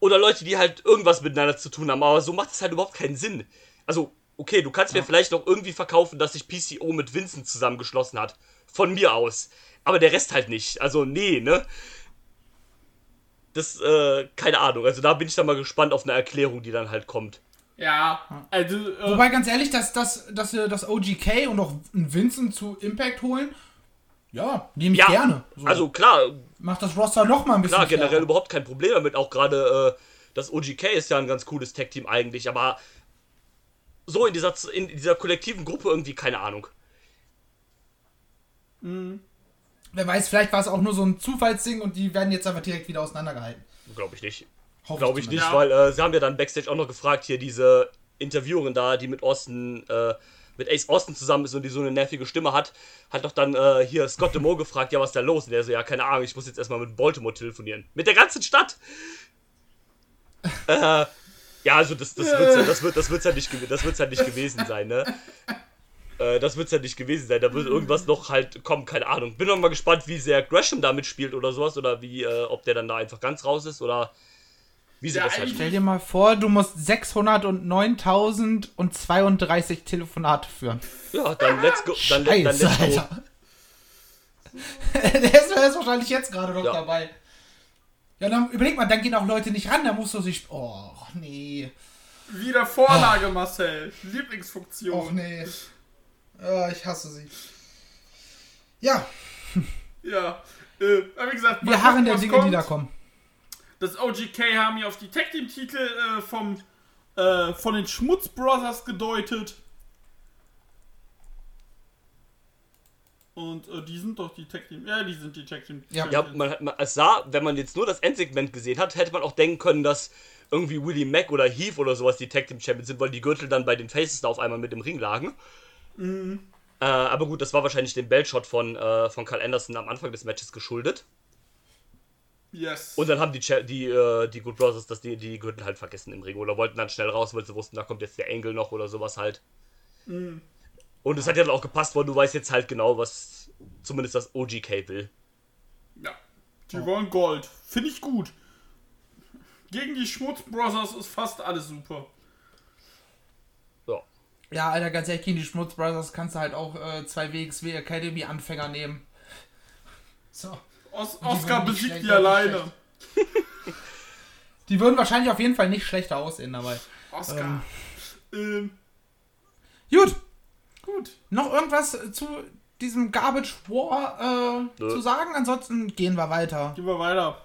Oder Leute, die halt irgendwas miteinander zu tun haben, aber so macht es halt überhaupt keinen Sinn. Also, okay, du kannst mir vielleicht noch irgendwie verkaufen, dass sich PCO mit Vincent zusammengeschlossen hat. Von mir aus. Aber der Rest halt nicht. Also, nee, ne? Das, äh, keine Ahnung. Also, da bin ich dann mal gespannt auf eine Erklärung, die dann halt kommt. Ja. Also, äh, Wobei, ganz ehrlich, dass, dass, dass wir das OGK und auch einen Vincent zu Impact holen, ja, nehme ich Ja, gerne. So, also klar, macht das Roster noch mal ein bisschen Klar, generell stärker. überhaupt kein Problem damit. Auch gerade äh, das OGK ist ja ein ganz cooles Tag-Team eigentlich, aber so in dieser, in dieser kollektiven Gruppe irgendwie keine Ahnung. Wer weiß, vielleicht war es auch nur so ein Zufallsding und die werden jetzt einfach direkt wieder auseinandergehalten. Glaube ich nicht. Glaube ich nicht. Ja. weil äh, sie haben ja dann Backstage auch noch gefragt, hier diese Interviewerin da, die mit Austin, äh, mit Ace Austin zusammen ist und die so eine nervige Stimme hat, hat doch dann äh, hier Scott DeMo gefragt, ja, was ist da los? Und der so, ja, keine Ahnung, ich muss jetzt erstmal mit Baltimore telefonieren. Mit der ganzen Stadt! äh, ja, also das, das wird's ja, das wird, das wird's ja nicht, das wird's ja nicht gewesen sein, ne? Äh, das wird's ja nicht gewesen sein. Da wird irgendwas noch halt kommen, keine Ahnung. Bin noch mal gespannt, wie sehr Gresham da mitspielt oder sowas oder wie, äh, ob der dann da einfach ganz raus ist oder wie sie Ja, das halt Stell dir mal vor, du musst 609.032 Telefonate führen. Ja, dann let's go. Dann, dann Scheiße, let's go. Alter. der, ist, der ist wahrscheinlich jetzt gerade noch Ja. dabei. Ja, dann überleg mal, dann gehen auch Leute nicht ran, da musst du sich. Oh, nee. wieder Vorlage, Marcel. Lieblingsfunktion. Och, nee. Ja, ich hasse sie. Ja, Ja. Äh, wie gesagt, wir harren der Dinge, kommt. die da kommen. Das OGK haben hier auf die Tag Team Titel äh, vom äh, von den Schmutz Brothers gedeutet. Und äh, die sind doch die Tag Team. Ja, die sind die Tag Team. Ja. Ja, man, man, es sah, wenn man jetzt nur das Endsegment gesehen hat, hätte man auch denken können, dass irgendwie Willie Mack oder Heath oder sowas die Tag Team Champions sind, weil die Gürtel dann bei den Faces da auf einmal mit im Ring lagen. Äh, aber gut, das war wahrscheinlich dem Bellshot von, äh, von Carl Anderson am Anfang des Matches geschuldet. Yes. Und dann haben die, Cha- die, äh, die Good Brothers das, die, die Gürtel halt vergessen im Ring oder wollten dann schnell raus, weil sie wussten, da kommt jetzt der Engel noch oder sowas halt. Und es hat ja dann auch gepasst, weil du weißt jetzt halt genau, was zumindest das OGK will. ja. Die wollen Gold. Finde ich gut. Gegen die Schmutz Brothers ist fast alles super. Ja. Ja, Alter, ganz ehrlich, gegen die Schmutz Brothers kannst du halt auch äh, zwei WXW Academy Anfänger nehmen. So. Os Oscar besiegt die alleine. Die würden wahrscheinlich auf jeden Fall nicht schlechter aussehen dabei. Oscar. Ähm, Gut, Gut. Noch irgendwas zu diesem Garbage War äh, zu sagen? Ansonsten gehen wir weiter. Gehen wir weiter.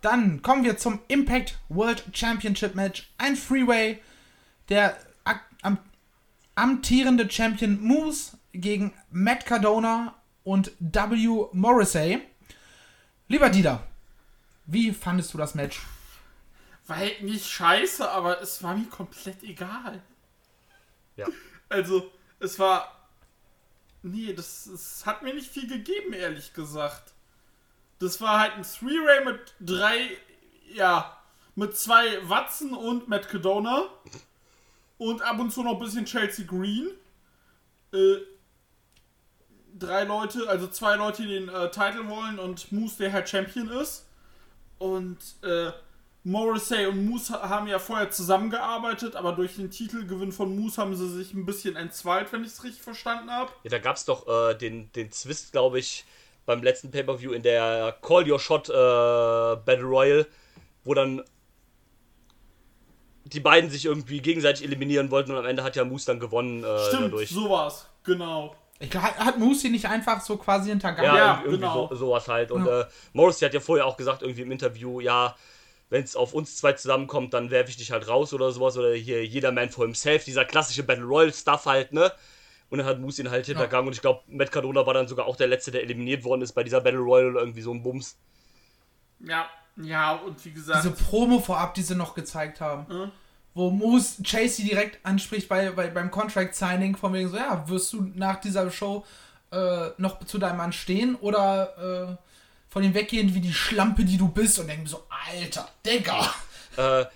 Dann kommen wir zum Impact World Championship Match. Ein Freeway. Der am, amtierende Champion Moose gegen Matt Cardona und W. Morrissey. Lieber Dieter, wie fandest du das Match? War halt nicht scheiße, aber es war mir komplett egal. Ja. Also, es war. Nee, das, das hat mir nicht viel gegeben, ehrlich gesagt. Das war halt ein Three-Ray mit drei. Ja. Mit zwei Watson und Matt Cadona. Und ab und zu noch ein bisschen Chelsea Green. Äh, drei Leute, also zwei Leute, die den äh, Titel wollen und Moose, der halt Champion ist. Und äh, Morrissey und Moose ha- haben ja vorher zusammengearbeitet, aber durch den Titelgewinn von Moose haben sie sich ein bisschen entzweit, wenn ich es richtig verstanden habe. Ja, da gab es doch äh, den, den Zwist, glaube ich, beim letzten Pay-Per-View in der Call Your Shot äh, Battle Royale, wo dann die beiden sich irgendwie gegenseitig eliminieren wollten und am Ende hat ja Moose dann gewonnen äh, Stimmt, dadurch. so war's. Genau. Ich glaub, hat, hat Moose ihn nicht einfach so quasi hintergangen? Ja, Ja, irgendwie genau. so, sowas halt. Und Ja. äh, Morris hat ja vorher auch gesagt, irgendwie im Interview, ja, wenn es auf uns zwei zusammenkommt, dann werfe ich dich halt raus oder sowas. Oder hier jeder Man for himself, dieser klassische Battle Royale Stuff halt, ne? Und dann hat Moose ihn halt hintergangen. Und ich glaube, Matt Cardona war dann sogar auch der Letzte, der eliminiert worden ist bei dieser Battle Royale oder irgendwie so ein Bums. Ja, ja, und wie gesagt. Diese Promo vorab, die sie noch gezeigt haben. Mhm. Wo Moose Chasey direkt anspricht bei, bei, beim Contract Signing, von wegen so, ja, wirst du nach dieser Show äh, noch zu deinem Mann stehen oder äh, von ihm weggehen wie die Schlampe, die du bist und denken so, Alter, Digga. Äh,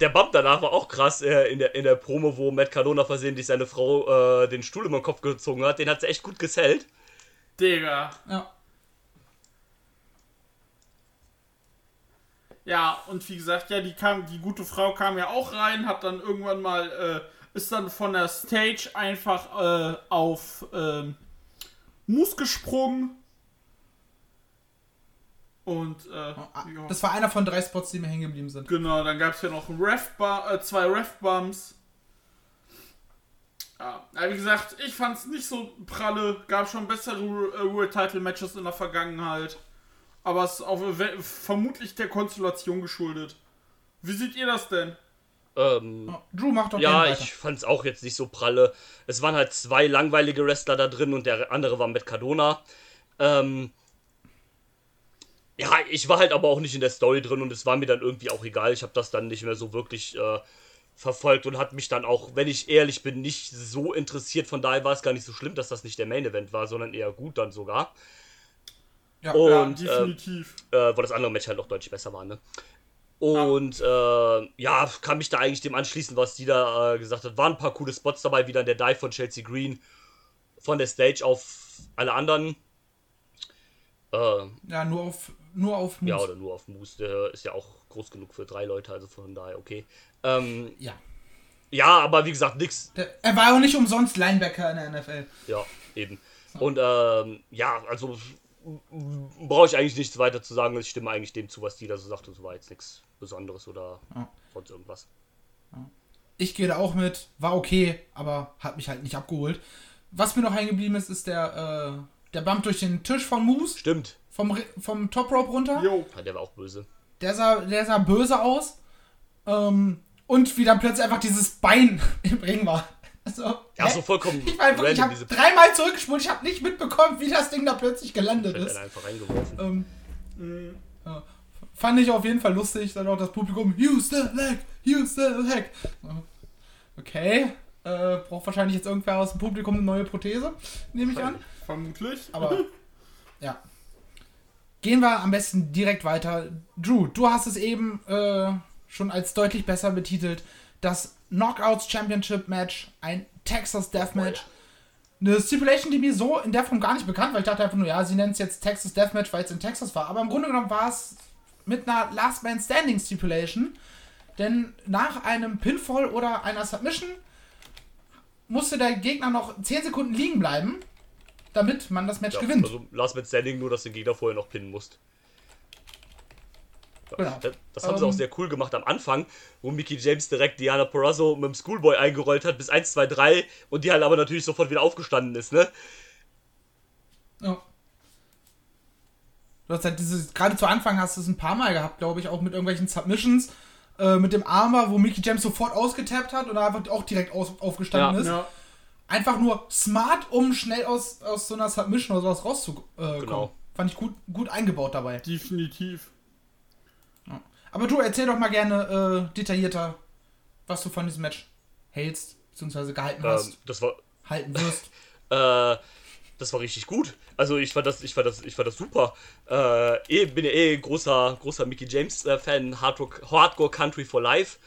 der Bump danach war auch krass äh, in, der, in der Promo, wo Matt Cardona versehentlich seine Frau äh, den Stuhl über den Kopf gezogen hat. Den hat sie echt gut gesellt. Digga. Ja. Ja, und wie gesagt, ja, die kam, die gute Frau kam ja auch rein, hat dann irgendwann mal, äh, ist dann von der Stage einfach äh, auf ähm, Moose gesprungen. Und äh, ja. Das war einer von drei Spots, die mir hängen geblieben sind. Genau, dann gab es ja noch Ref äh, zwei Ref-Bumps. Ja, wie gesagt, ich fand es nicht so pralle. Gab schon bessere äh, World Title Matches in der Vergangenheit. Aber es ist auch vermutlich der Konstellation geschuldet. Wie seht ihr das denn? Ähm, Ja, Drew macht doch Ja, ich fand's auch jetzt nicht so pralle. Es waren halt zwei langweilige Wrestler da drin und der andere war mit Cardona. Ähm, ja, ich war halt aber auch nicht in der Story drin und es war mir dann irgendwie auch egal. Ich habe das dann nicht mehr so wirklich äh, verfolgt und hat mich dann auch, wenn ich ehrlich bin, nicht so interessiert. Von daher war es gar nicht so schlimm, dass das nicht der Main Event war, sondern eher gut dann sogar. Ja. Und ja, äh, definitiv. äh, weil das andere Match halt noch deutlich besser war, ne? Und äh, ja, kann mich da eigentlich dem anschließen, was die da äh, gesagt hat. Waren ein paar coole Spots dabei, wie dann der Dive von Chelsea Green von der Stage auf alle anderen. Äh, Ja, nur auf, nur auf Moose. ja, oder nur auf Moose. Der ist ja auch groß genug für drei Leute, also von daher okay. Ähm, ja. ja, aber wie gesagt, nix. Der, er war auch nicht umsonst Linebacker in der NFL. Ja, eben. Und ähm, ja, also brauche ich eigentlich nichts weiter zu sagen. Ich stimme eigentlich dem zu, was die da so sagt. Und so war jetzt nichts Besonderes oder Ja. sonst irgendwas. Ich gehe da auch mit, war okay, aber hat mich halt nicht abgeholt. Was mir noch hängen geblieben ist, ist der, äh, der Bump durch den Tisch von Moose, Stimmt. vom, Ri- vom Top Rope runter. Jo. Ja, der war auch böse. Der sah, der sah böse aus. Ähm, und wie dann plötzlich einfach dieses Bein im Ring war. Also, Ja, hä? so vollkommen ich war einfach, ich habe diese dreimal zurückgespult, ich habe nicht mitbekommen, wie das Ding da plötzlich gelandet ist. einfach reingeworfen. Ähm, ja. Fand ich auf jeden Fall lustig, dann auch das Publikum, use the leg, use the leg. Okay, äh, braucht wahrscheinlich jetzt irgendwer aus dem Publikum eine neue Prothese, nehme ich an. Vermutlich. Aber ja. Gehen wir am besten direkt weiter. Drew, du hast es eben äh, schon als deutlich besser betitelt. Das Knockouts Championship Match, ein Texas Death Match. Eine Stipulation, die mir so in der Form gar nicht bekannt war. Ich dachte einfach nur, ja, sie nennen es jetzt Texas Death Match, weil es in Texas war. Aber im Grunde genommen war es mit einer Last Man Standing Stipulation. Denn nach einem Pinfall oder einer Submission musste der Gegner noch 10 Sekunden liegen bleiben, damit man das Match Ja, gewinnt. also Last Man Standing, nur dass du den Gegner vorher noch pinnen musst. Genau. Das, das haben sie auch Ähm. sehr cool gemacht am Anfang, wo Mickey James direkt Diana Perazzo mit dem Schoolboy eingerollt hat bis 1, 2, 3 und die halt aber natürlich sofort wieder aufgestanden ist, ne? Ja. Du hast halt dieses, gerade zu Anfang hast du es ein paar Mal gehabt, glaube ich, auch mit irgendwelchen Submissions, äh, mit dem Armbar, wo Mickey James sofort ausgetappt hat und einfach auch direkt aus, aufgestanden Ja. ist. Ja. Einfach nur smart, um schnell aus, aus so einer Submission oder sowas rauszukommen. Äh, Genau. kommen. Fand ich gut, gut eingebaut dabei. Definitiv. Aber du erzähl doch mal gerne äh, detaillierter, was du von diesem Match hältst, beziehungsweise gehalten Ähm, hast, das war halten wirst. Äh, das war richtig gut. Also ich fand das, ich fand das, ich fand das super. Äh, eh, bin ja eh großer, großer Mickey James äh, Fan, Hardrock, Hardcore Country for Life.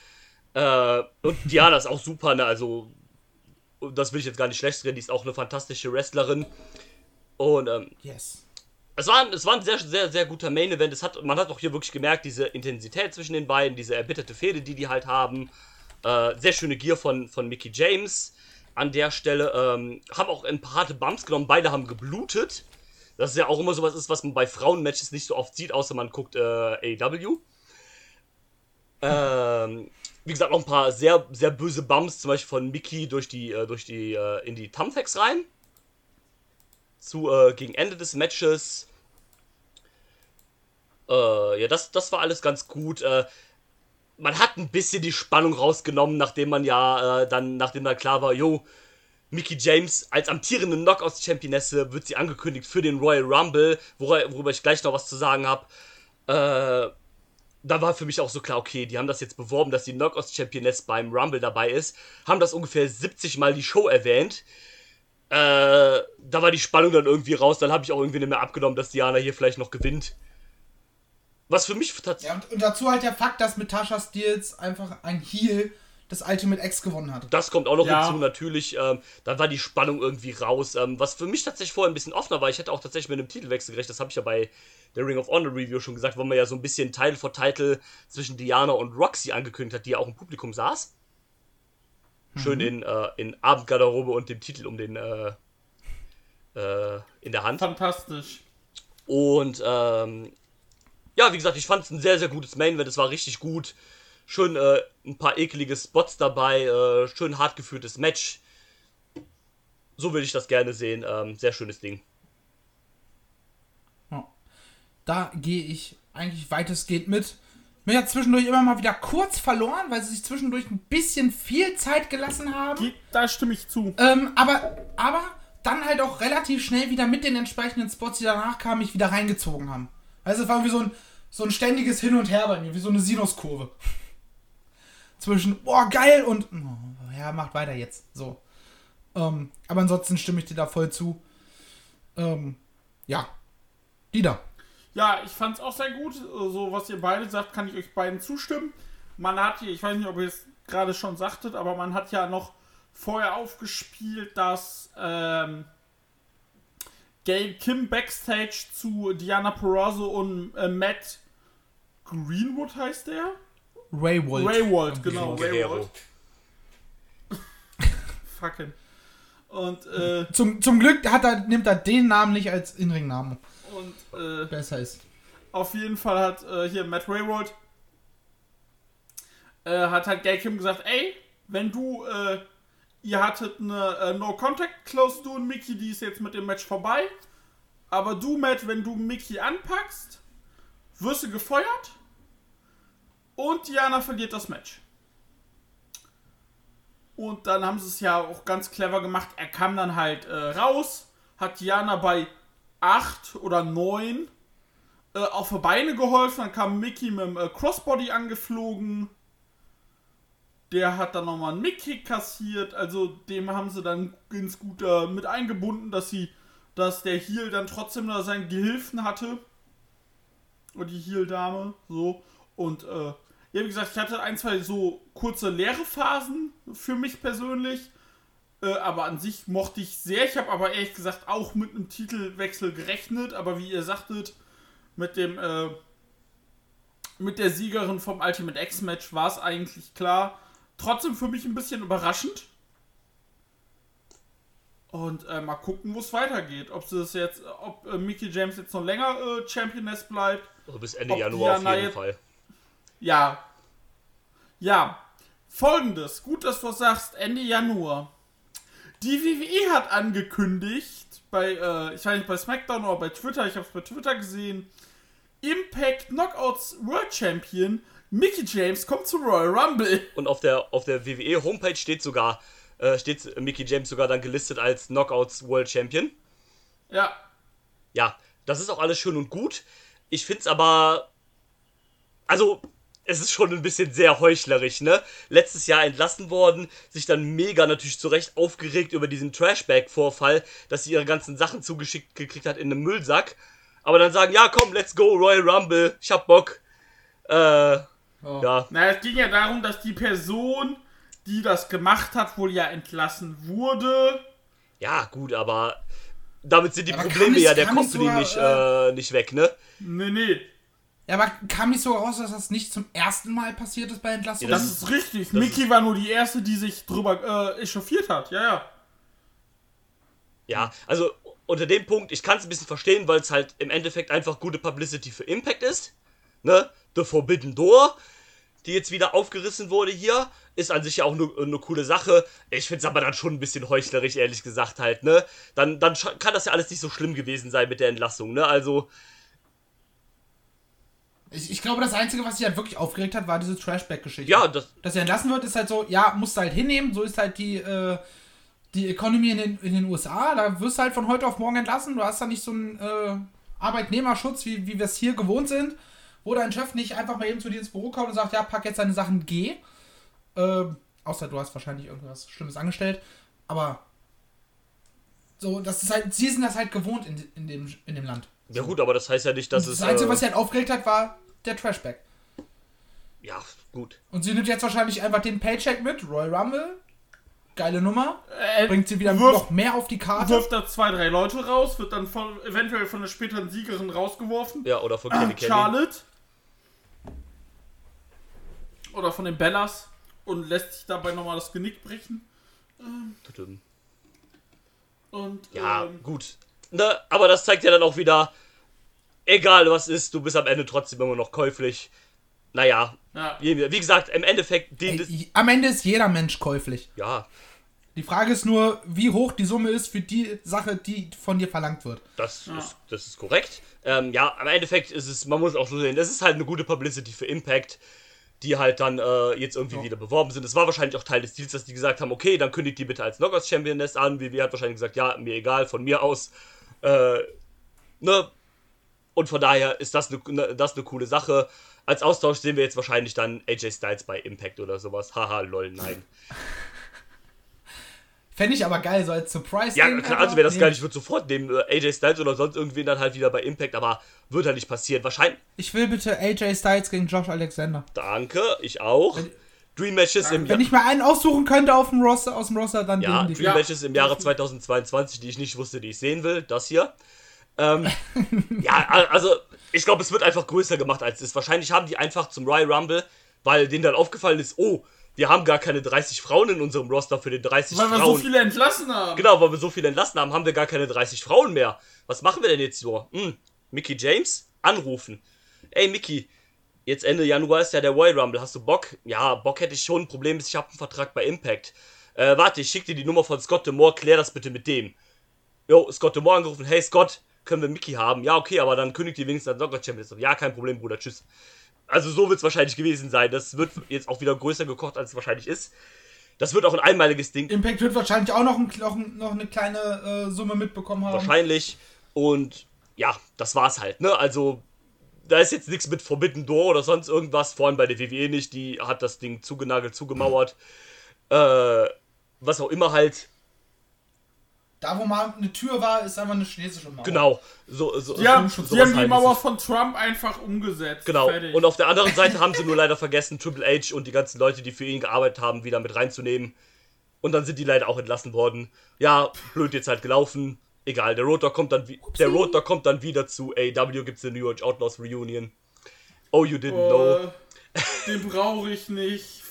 Äh, und Diana ist auch super, ne? Also das will ich jetzt gar nicht schlecht reden. Die ist auch eine fantastische Wrestlerin. Und ähm, Yes. Es war, ein- es war ein sehr, sehr, sehr guter Main Event. Es hat, man hat auch hier wirklich gemerkt, diese Intensität zwischen den beiden, diese erbitterte Fehde, die die halt haben. Äh, sehr schöne Gear von, von Mickey James an der Stelle. Ähm, haben auch ein paar harte Bumps genommen. Beide haben geblutet. Das ist ja auch immer sowas ist, was man bei Frauenmatches nicht so oft sieht, außer man guckt äh, AEW. Ähm, wie gesagt, auch ein paar sehr, sehr böse Bumps, zum Beispiel von Mickey durch die, äh, durch die, äh, in die Thumbtacks rein zu äh, gegen Ende des Matches. Äh, ja, das, das war alles ganz gut. Äh, man hat ein bisschen die Spannung rausgenommen, nachdem man ja äh, dann, nachdem da klar war, jo, Mickey James als amtierende Knockouts-Championesse wird sie angekündigt für den Royal Rumble, worüber, worüber ich gleich noch was zu sagen habe. Äh, da war für mich auch so klar, okay, die haben das jetzt beworben, dass die Knockouts-Championess beim Rumble dabei ist, haben das ungefähr 70 Mal die Show erwähnt. Äh, da war die Spannung dann irgendwie raus, dann habe ich auch irgendwie nicht mehr abgenommen, dass Diana hier vielleicht noch gewinnt. Was für mich tatsächlich. Ja, und, und dazu halt der Fakt, dass mit Tasha Steels einfach ein Heel das Ultimate X gewonnen hat. Das kommt auch noch Ja. hinzu, natürlich. Ähm, dann war die Spannung irgendwie raus. Ähm, was für mich tatsächlich vorher ein bisschen offener war. Ich hätte auch tatsächlich mit einem Titelwechsel gerechnet. Das habe ich ja bei der Ring of Honor Review schon gesagt, wo man ja so ein bisschen Title for Title zwischen Diana und Roxy angekündigt hat, die ja auch im Publikum saß. Schön in, äh, in Abendgarderobe und dem Titel um den äh, äh, in der Hand. Fantastisch. Und ähm, ja, wie gesagt, ich fand es ein sehr, sehr gutes Main Event. Es war richtig gut. Schön äh, ein paar ekelige Spots dabei. Äh, schön hart geführtes Match. So würde ich das gerne sehen. Ähm, sehr schönes Ding. Da gehe ich eigentlich weitestgehend mit. Mir hat zwischendurch immer mal wieder kurz verloren, weil sie sich zwischendurch ein bisschen viel Zeit gelassen haben. Da stimme ich zu. Ähm, aber, aber dann halt auch relativ schnell wieder mit den entsprechenden Spots, die danach kamen, mich wieder reingezogen haben. Also es war wie so ein, so ein ständiges Hin und Her bei mir, wie so eine Sinuskurve. Zwischen, boah, geil und, oh, ja, macht weiter jetzt. So. Ähm, aber ansonsten stimme ich dir da voll zu. Ähm, ja. Lieder. Ja, ich fand's auch sehr gut. So, was ihr beide sagt, kann ich euch beiden zustimmen. Man hat hier, ich weiß nicht, ob ihr es gerade schon sagtet, aber man hat ja noch vorher aufgespielt, dass ähm, Gail Kim Backstage zu Diana Perazzo und äh, Matt Greenwood heißt der? Ray Wold. Raywald, genau. Raywald. Fucking. Und, äh, Zum, zum Glück hat er, nimmt er den Namen nicht als Inring-Namen. Und äh, Besser ist. Auf jeden Fall hat äh, hier Matt Rayward äh, hat halt Gail Kim gesagt, ey, wenn du, äh, ihr hattet eine äh, No-Contact-Clause, du und Mickey, die ist jetzt mit dem Match vorbei. Aber du, Matt, wenn du Mickey anpackst, wirst du gefeuert und Diana verliert das Match. Und dann haben sie es ja auch ganz clever gemacht. Er kam dann halt äh, raus, hat Diana bei 8 oder 9 äh, auf die Beine geholfen. Dann kam Mickey mit dem äh, Crossbody angeflogen. Der hat dann nochmal einen Mickkick kassiert. Also dem haben sie dann ganz gut äh, mit eingebunden, dass sie, dass der Heel dann trotzdem noch seinen Gehilfen hatte. Und die Heel-Dame. So. Und äh, ja, wie gesagt, ich hatte ein, zwei so kurze leere Phasen für mich persönlich. Äh, aber an sich mochte ich sehr. Ich habe aber ehrlich gesagt auch mit einem Titelwechsel gerechnet. Aber wie ihr sagtet, mit dem äh, mit der Siegerin vom Ultimate X Match war es eigentlich klar. Trotzdem für mich ein bisschen überraschend. Und äh, mal gucken, wo es weitergeht. Ob sie es jetzt, ob äh, Mickey James jetzt noch länger äh, Championess bleibt. Also bis Ende Januar auf jeden Fall. Ja. Ja. Folgendes. Gut, dass du sagst. Ende Januar. Die WWE hat angekündigt, bei, äh, ich weiß nicht, bei SmackDown oder bei Twitter, ich habe es bei Twitter gesehen, Impact Knockouts World Champion Mickey James kommt zu Royal Rumble. Und auf der, auf der WWE Homepage steht sogar, äh, steht Mickey James sogar dann gelistet als Knockouts World Champion. Ja. Ja, das ist auch alles schön und gut. Ich find's aber. Also, es ist schon ein bisschen sehr heuchlerisch, ne? Letztes Jahr entlassen worden, sich dann mega natürlich zu Recht aufgeregt über diesen Trashback-Vorfall, dass sie ihre ganzen Sachen zugeschickt gekriegt hat in einem Müllsack. Aber dann sagen, ja komm, let's go, Royal Rumble, ich hab Bock. Äh, Oh. ja. Na, es ging ja darum, dass die Person, die das gemacht hat, wohl ja entlassen wurde. Ja, gut, aber damit sind die Aber Probleme ja der Company nicht, äh, nicht weg, ne? Nee, nee. Ja, aber kam nicht so raus, dass das nicht zum ersten Mal passiert ist bei Entlassungen? Das ist richtig. Mickey war nur die erste, die sich drüber äh, echauffiert hat. Ja, ja. Ja, also unter dem Punkt, ich kann es ein bisschen verstehen, weil es halt im Endeffekt einfach gute Publicity für Impact ist. Ne? The Forbidden Door, die jetzt wieder aufgerissen wurde hier, ist an sich ja auch eine ne coole Sache. Ich finde es aber dann schon ein bisschen heuchlerisch, ehrlich gesagt halt, ne? Dann, dann kann das ja alles nicht so schlimm gewesen sein mit der Entlassung, ne? Also, Ich, ich glaube, das Einzige, was sich halt wirklich aufgeregt hat, war diese Trashback-Geschichte. ja, das, Dass er entlassen wird, ist halt so, ja, musst du halt hinnehmen, so ist halt die, äh, die Economy in den, in den USA. Da wirst du halt von heute auf morgen entlassen. Du hast da nicht so einen äh, Arbeitnehmerschutz, wie, wie wir es hier gewohnt sind, wo dein Chef nicht einfach mal eben zu dir ins Büro kommt und sagt, ja, pack jetzt deine Sachen, geh. Ähm, außer du hast wahrscheinlich irgendwas Schlimmes angestellt. Aber so, das ist halt, sie sind das halt gewohnt in, in, dem, in dem Land. ja gut, aber das heißt ja nicht, dass Das es. Einzige, äh, was sie halt aufgeregt hat, war der Trashback. ja, gut. Und sie nimmt jetzt wahrscheinlich einfach den Paycheck mit, Royal Rumble. Geile Nummer. Äh, Bringt sie wieder wirft, noch mehr auf die Karte. wirft da zwei, drei Leute raus, wird dann von, eventuell von der späteren Siegerin rausgeworfen. Ja, oder von Kelly. Charlotte. Oder von den Bellas. Und lässt sich dabei nochmal das Genick brechen. Tudum. Und, Ja, ähm, gut. Ne, aber das zeigt ja dann auch wieder, egal was ist, du bist am Ende trotzdem immer noch käuflich. Naja, ja. wie wie gesagt, im Endeffekt dient es. Ey, am Ende ist jeder Mensch käuflich. Ja, Die Frage ist nur, wie hoch die Summe ist für die Sache, die von dir verlangt wird. das, ist, das ist korrekt. Ähm, ja, im Endeffekt ist es, man muss auch so sehen, das ist halt eine gute Publicity für Impact, die halt dann äh, jetzt irgendwie wieder beworben sind. Es war wahrscheinlich auch Teil des Deals, dass die gesagt haben, okay, dann kündigt die bitte als Knockouts Championess an. WWE hat wahrscheinlich gesagt, ja, mir egal, von mir aus. Äh, ne? Und von daher ist das eine, ne, das eine coole Sache. Als Austausch sehen wir jetzt wahrscheinlich dann AJ Styles bei Impact oder sowas. Haha, lol, nein. Fände ich aber geil, so als Surprise. Ja, klar, also wäre das Nee. geil. Ich würde sofort nehmen äh, AJ Styles oder sonst irgendwen dann halt wieder bei Impact, aber wird halt nicht passieren. Wahrscheinlich. Ich will bitte AJ Styles gegen Josh Alexander. Danke, ich auch. Dream Matches im Wenn ich mir einen aussuchen könnte auf dem Roster, aus dem Roster, dann Ja, den. Dream Matches im Jahre 2022, die ich nicht wusste, die ich sehen will. Das hier. Ähm, ja, also ich glaube, es wird einfach größer gemacht als es ist. Wahrscheinlich haben die einfach zum Royal Rumble, weil denen dann aufgefallen ist, oh, wir haben gar keine 30 Frauen in unserem Roster für den 30 Weil wir Frauen. so viele entlassen haben. Genau, weil wir so viele entlassen haben, haben wir gar keine 30 Frauen mehr. Was machen wir denn jetzt nur? Hm, Mickey James? Anrufen. Ey, Mickey, jetzt Ende Januar ist ja der Royal Rumble. Hast du Bock? Ja, Bock hätte ich schon. Problem ist, ich habe einen Vertrag bei Impact. Äh, warte, ich schick dir die Nummer von Scott Demore. Klär das bitte mit dem. Jo, Scott Demore angerufen. Hey, Scott, können wir Mickey haben? Ja, okay, aber dann kündigt die wenigstens als Knockout Champion. Ja, kein Problem, Bruder. Tschüss. Also so wird es wahrscheinlich gewesen sein. Das wird jetzt auch wieder größer gekocht, als es wahrscheinlich ist. Das wird auch ein einmaliges Ding. Impact wird wahrscheinlich auch noch, ein, noch, noch eine kleine äh, Summe mitbekommen haben. Wahrscheinlich. Und ja, das war's halt, ne? Also, da ist jetzt nichts mit Forbidden Door oder sonst irgendwas, vor allem bei der WWE nicht, die hat das Ding zugenagelt, zugemauert. Äh, was auch immer halt. Da, wo mal eine Tür war, ist einfach eine chinesische Mauer. Genau. So, so, Die haben, Schutz- die, haben die Mauer von Trump einfach umgesetzt. Genau. Fertig. Und auf der anderen Seite haben sie nur leider vergessen, Triple H und die ganzen Leute, die für ihn gearbeitet haben, wieder mit reinzunehmen. Und dann sind die leider auch entlassen worden. Ja, blöd jetzt halt gelaufen. Egal, der Rotor kommt dann, wi- der Rotor kommt dann wieder zu AW, gibt's eine New Age Outlaws Reunion. Oh, you didn't know. äh, den brauche ich nicht.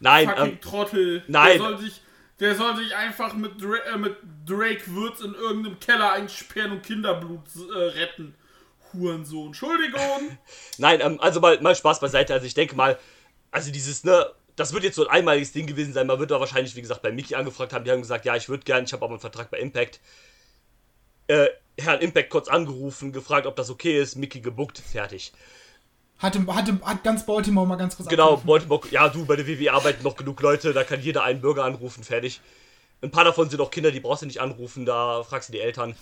Nein, Fucking ähm, Trottel. nein. Der soll sich, der soll sich einfach mit, Dra äh, mit Drake Würz in irgendeinem Keller einsperren und Kinderblut äh, retten. Hurensohn. Entschuldigung. Nein, ähm, also mal, mal Spaß beiseite. Also ich denke mal, also dieses, ne, das wird jetzt so ein einmaliges Ding gewesen sein. Man wird da wahrscheinlich, wie gesagt, bei Mickey angefragt haben. Die haben gesagt, ja, ich würde gern, ich habe aber einen Vertrag bei Impact. Äh, Herrn Impact kurz angerufen, gefragt, ob das okay ist. Mickey gebuckt, fertig. Hatte, hatte, hat ganz Baltimore mal ganz kurz Genau, abgerufen. Baltimore, ja, du, bei der WWE arbeiten noch genug Leute, da kann jeder einen Bürger anrufen, fertig. Ein paar davon sind auch Kinder, die brauchst du nicht anrufen, da fragst du die Eltern.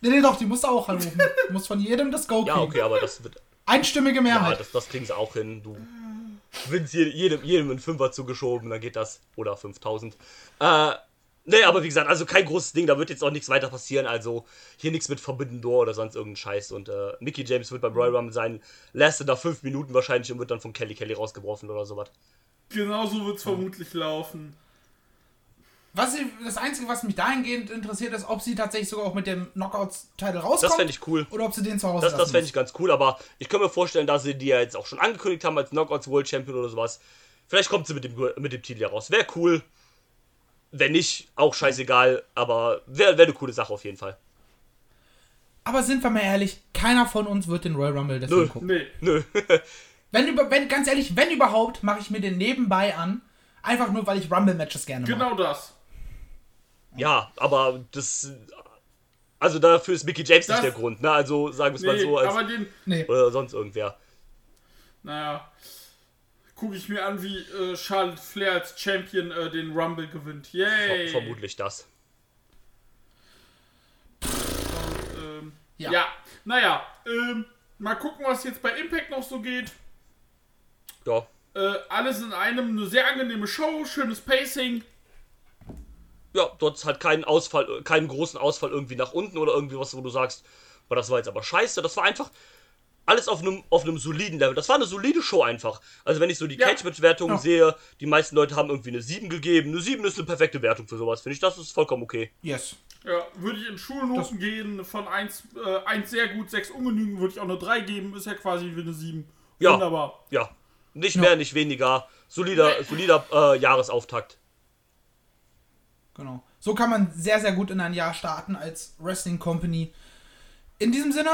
Nee, nee, doch, die musst du auch anrufen. Du musst von jedem das Go kriegen. Ja, okay, aber das wird. Einstimmige Ja, Mehrheit. das, das kriegen sie auch hin. Du je- jedem, jedem einen Fünfer zugeschoben, dann geht das. Oder 5000. Äh, nee, aber wie gesagt, also kein großes Ding, da wird jetzt auch nichts weiter passieren. Also hier nichts mit Forbidden Door oder sonst irgendein Scheiß. Und äh, Mickey James wird beim Royal Rumble sein, lastet nach 5 Minuten wahrscheinlich und wird dann von Kelly Kelly rausgeworfen oder sowas. Genau so wird es vermutlich laufen. Was sie, das Einzige, was mich dahingehend interessiert, ist, ob sie tatsächlich sogar auch mit dem Knockouts-Title rauskommt. Das fände ich cool. Oder ob sie den zu Hause Das, das fände ich ganz cool, aber ich kann mir vorstellen, dass sie die ja jetzt auch schon angekündigt haben als Knockouts World Champion oder sowas. Vielleicht kommt sie mit dem, mit dem Titel ja raus. Wäre cool. Wenn nicht, auch scheißegal, aber wäre wär eine coole Sache auf jeden Fall. Aber sind wir mal ehrlich, keiner von uns wird den Royal Rumble deswegen Nö. gucken. Nee. Nö. Wenn, über, wenn, ganz ehrlich, wenn überhaupt, mache ich mir den nebenbei an. Einfach nur, weil ich Rumble-Matches gerne mag. Genau das. ja, aber das. Also dafür ist Mickey James Das- nicht der Grund, ne? Also sagen wir es mal Nee, so, als, aber den, Nee. oder sonst irgendwer. naja, gucke ich mir an, wie äh, Charlotte Flair als Champion äh, den Rumble gewinnt. Yay! Ver vermutlich das. Ähm, Ja. ja. naja, ähm, mal gucken, was jetzt bei Impact noch so geht. Ja. Äh, alles in einem, eine sehr angenehme Show, schönes Pacing. Ja, dort hat keinen Ausfall, keinen großen Ausfall irgendwie nach unten oder irgendwie was, wo du sagst, boah, das war jetzt aber scheiße. Das war einfach alles auf einem, auf einem soliden Level. Das war eine solide Show einfach. Also wenn ich so die Ja. Catch-Match-Wertungen Ja. sehe, die meisten Leute haben irgendwie eine 7 gegeben. Eine 7 ist eine perfekte Wertung für sowas, finde ich. Das ist vollkommen okay. Yes. Ja, würde ich in Schulnoten gehen, von 1, äh, 1 sehr gut, 6 ungenügend, würde ich auch eine 3 geben, ist ja quasi wie eine 7. Ja. Wunderbar. Ja. Nicht mehr, nicht weniger. Solider, solider äh, Jahresauftakt. Genau. So kann man sehr, sehr gut in ein Jahr starten als Wrestling Company. In diesem Sinne,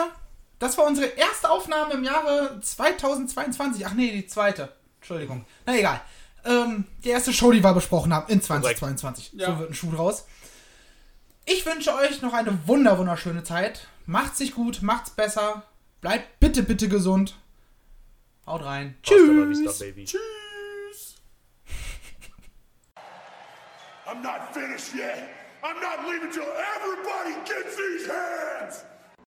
das war unsere erste Aufnahme im Jahre 2022. Ach nee, die zweite. Entschuldigung. Na egal. Ähm, die erste Show, die wir besprochen haben in 2022. Ja. So wird ein Schuh draus. Ich wünsche euch noch eine wunder wunderschöne Zeit. Macht's sich gut, macht's besser. Bleibt bitte, bitte gesund. Haut rein. Tschüss. Tschüss. I'm not finished yet. I'm not leaving till everybody gets these hands.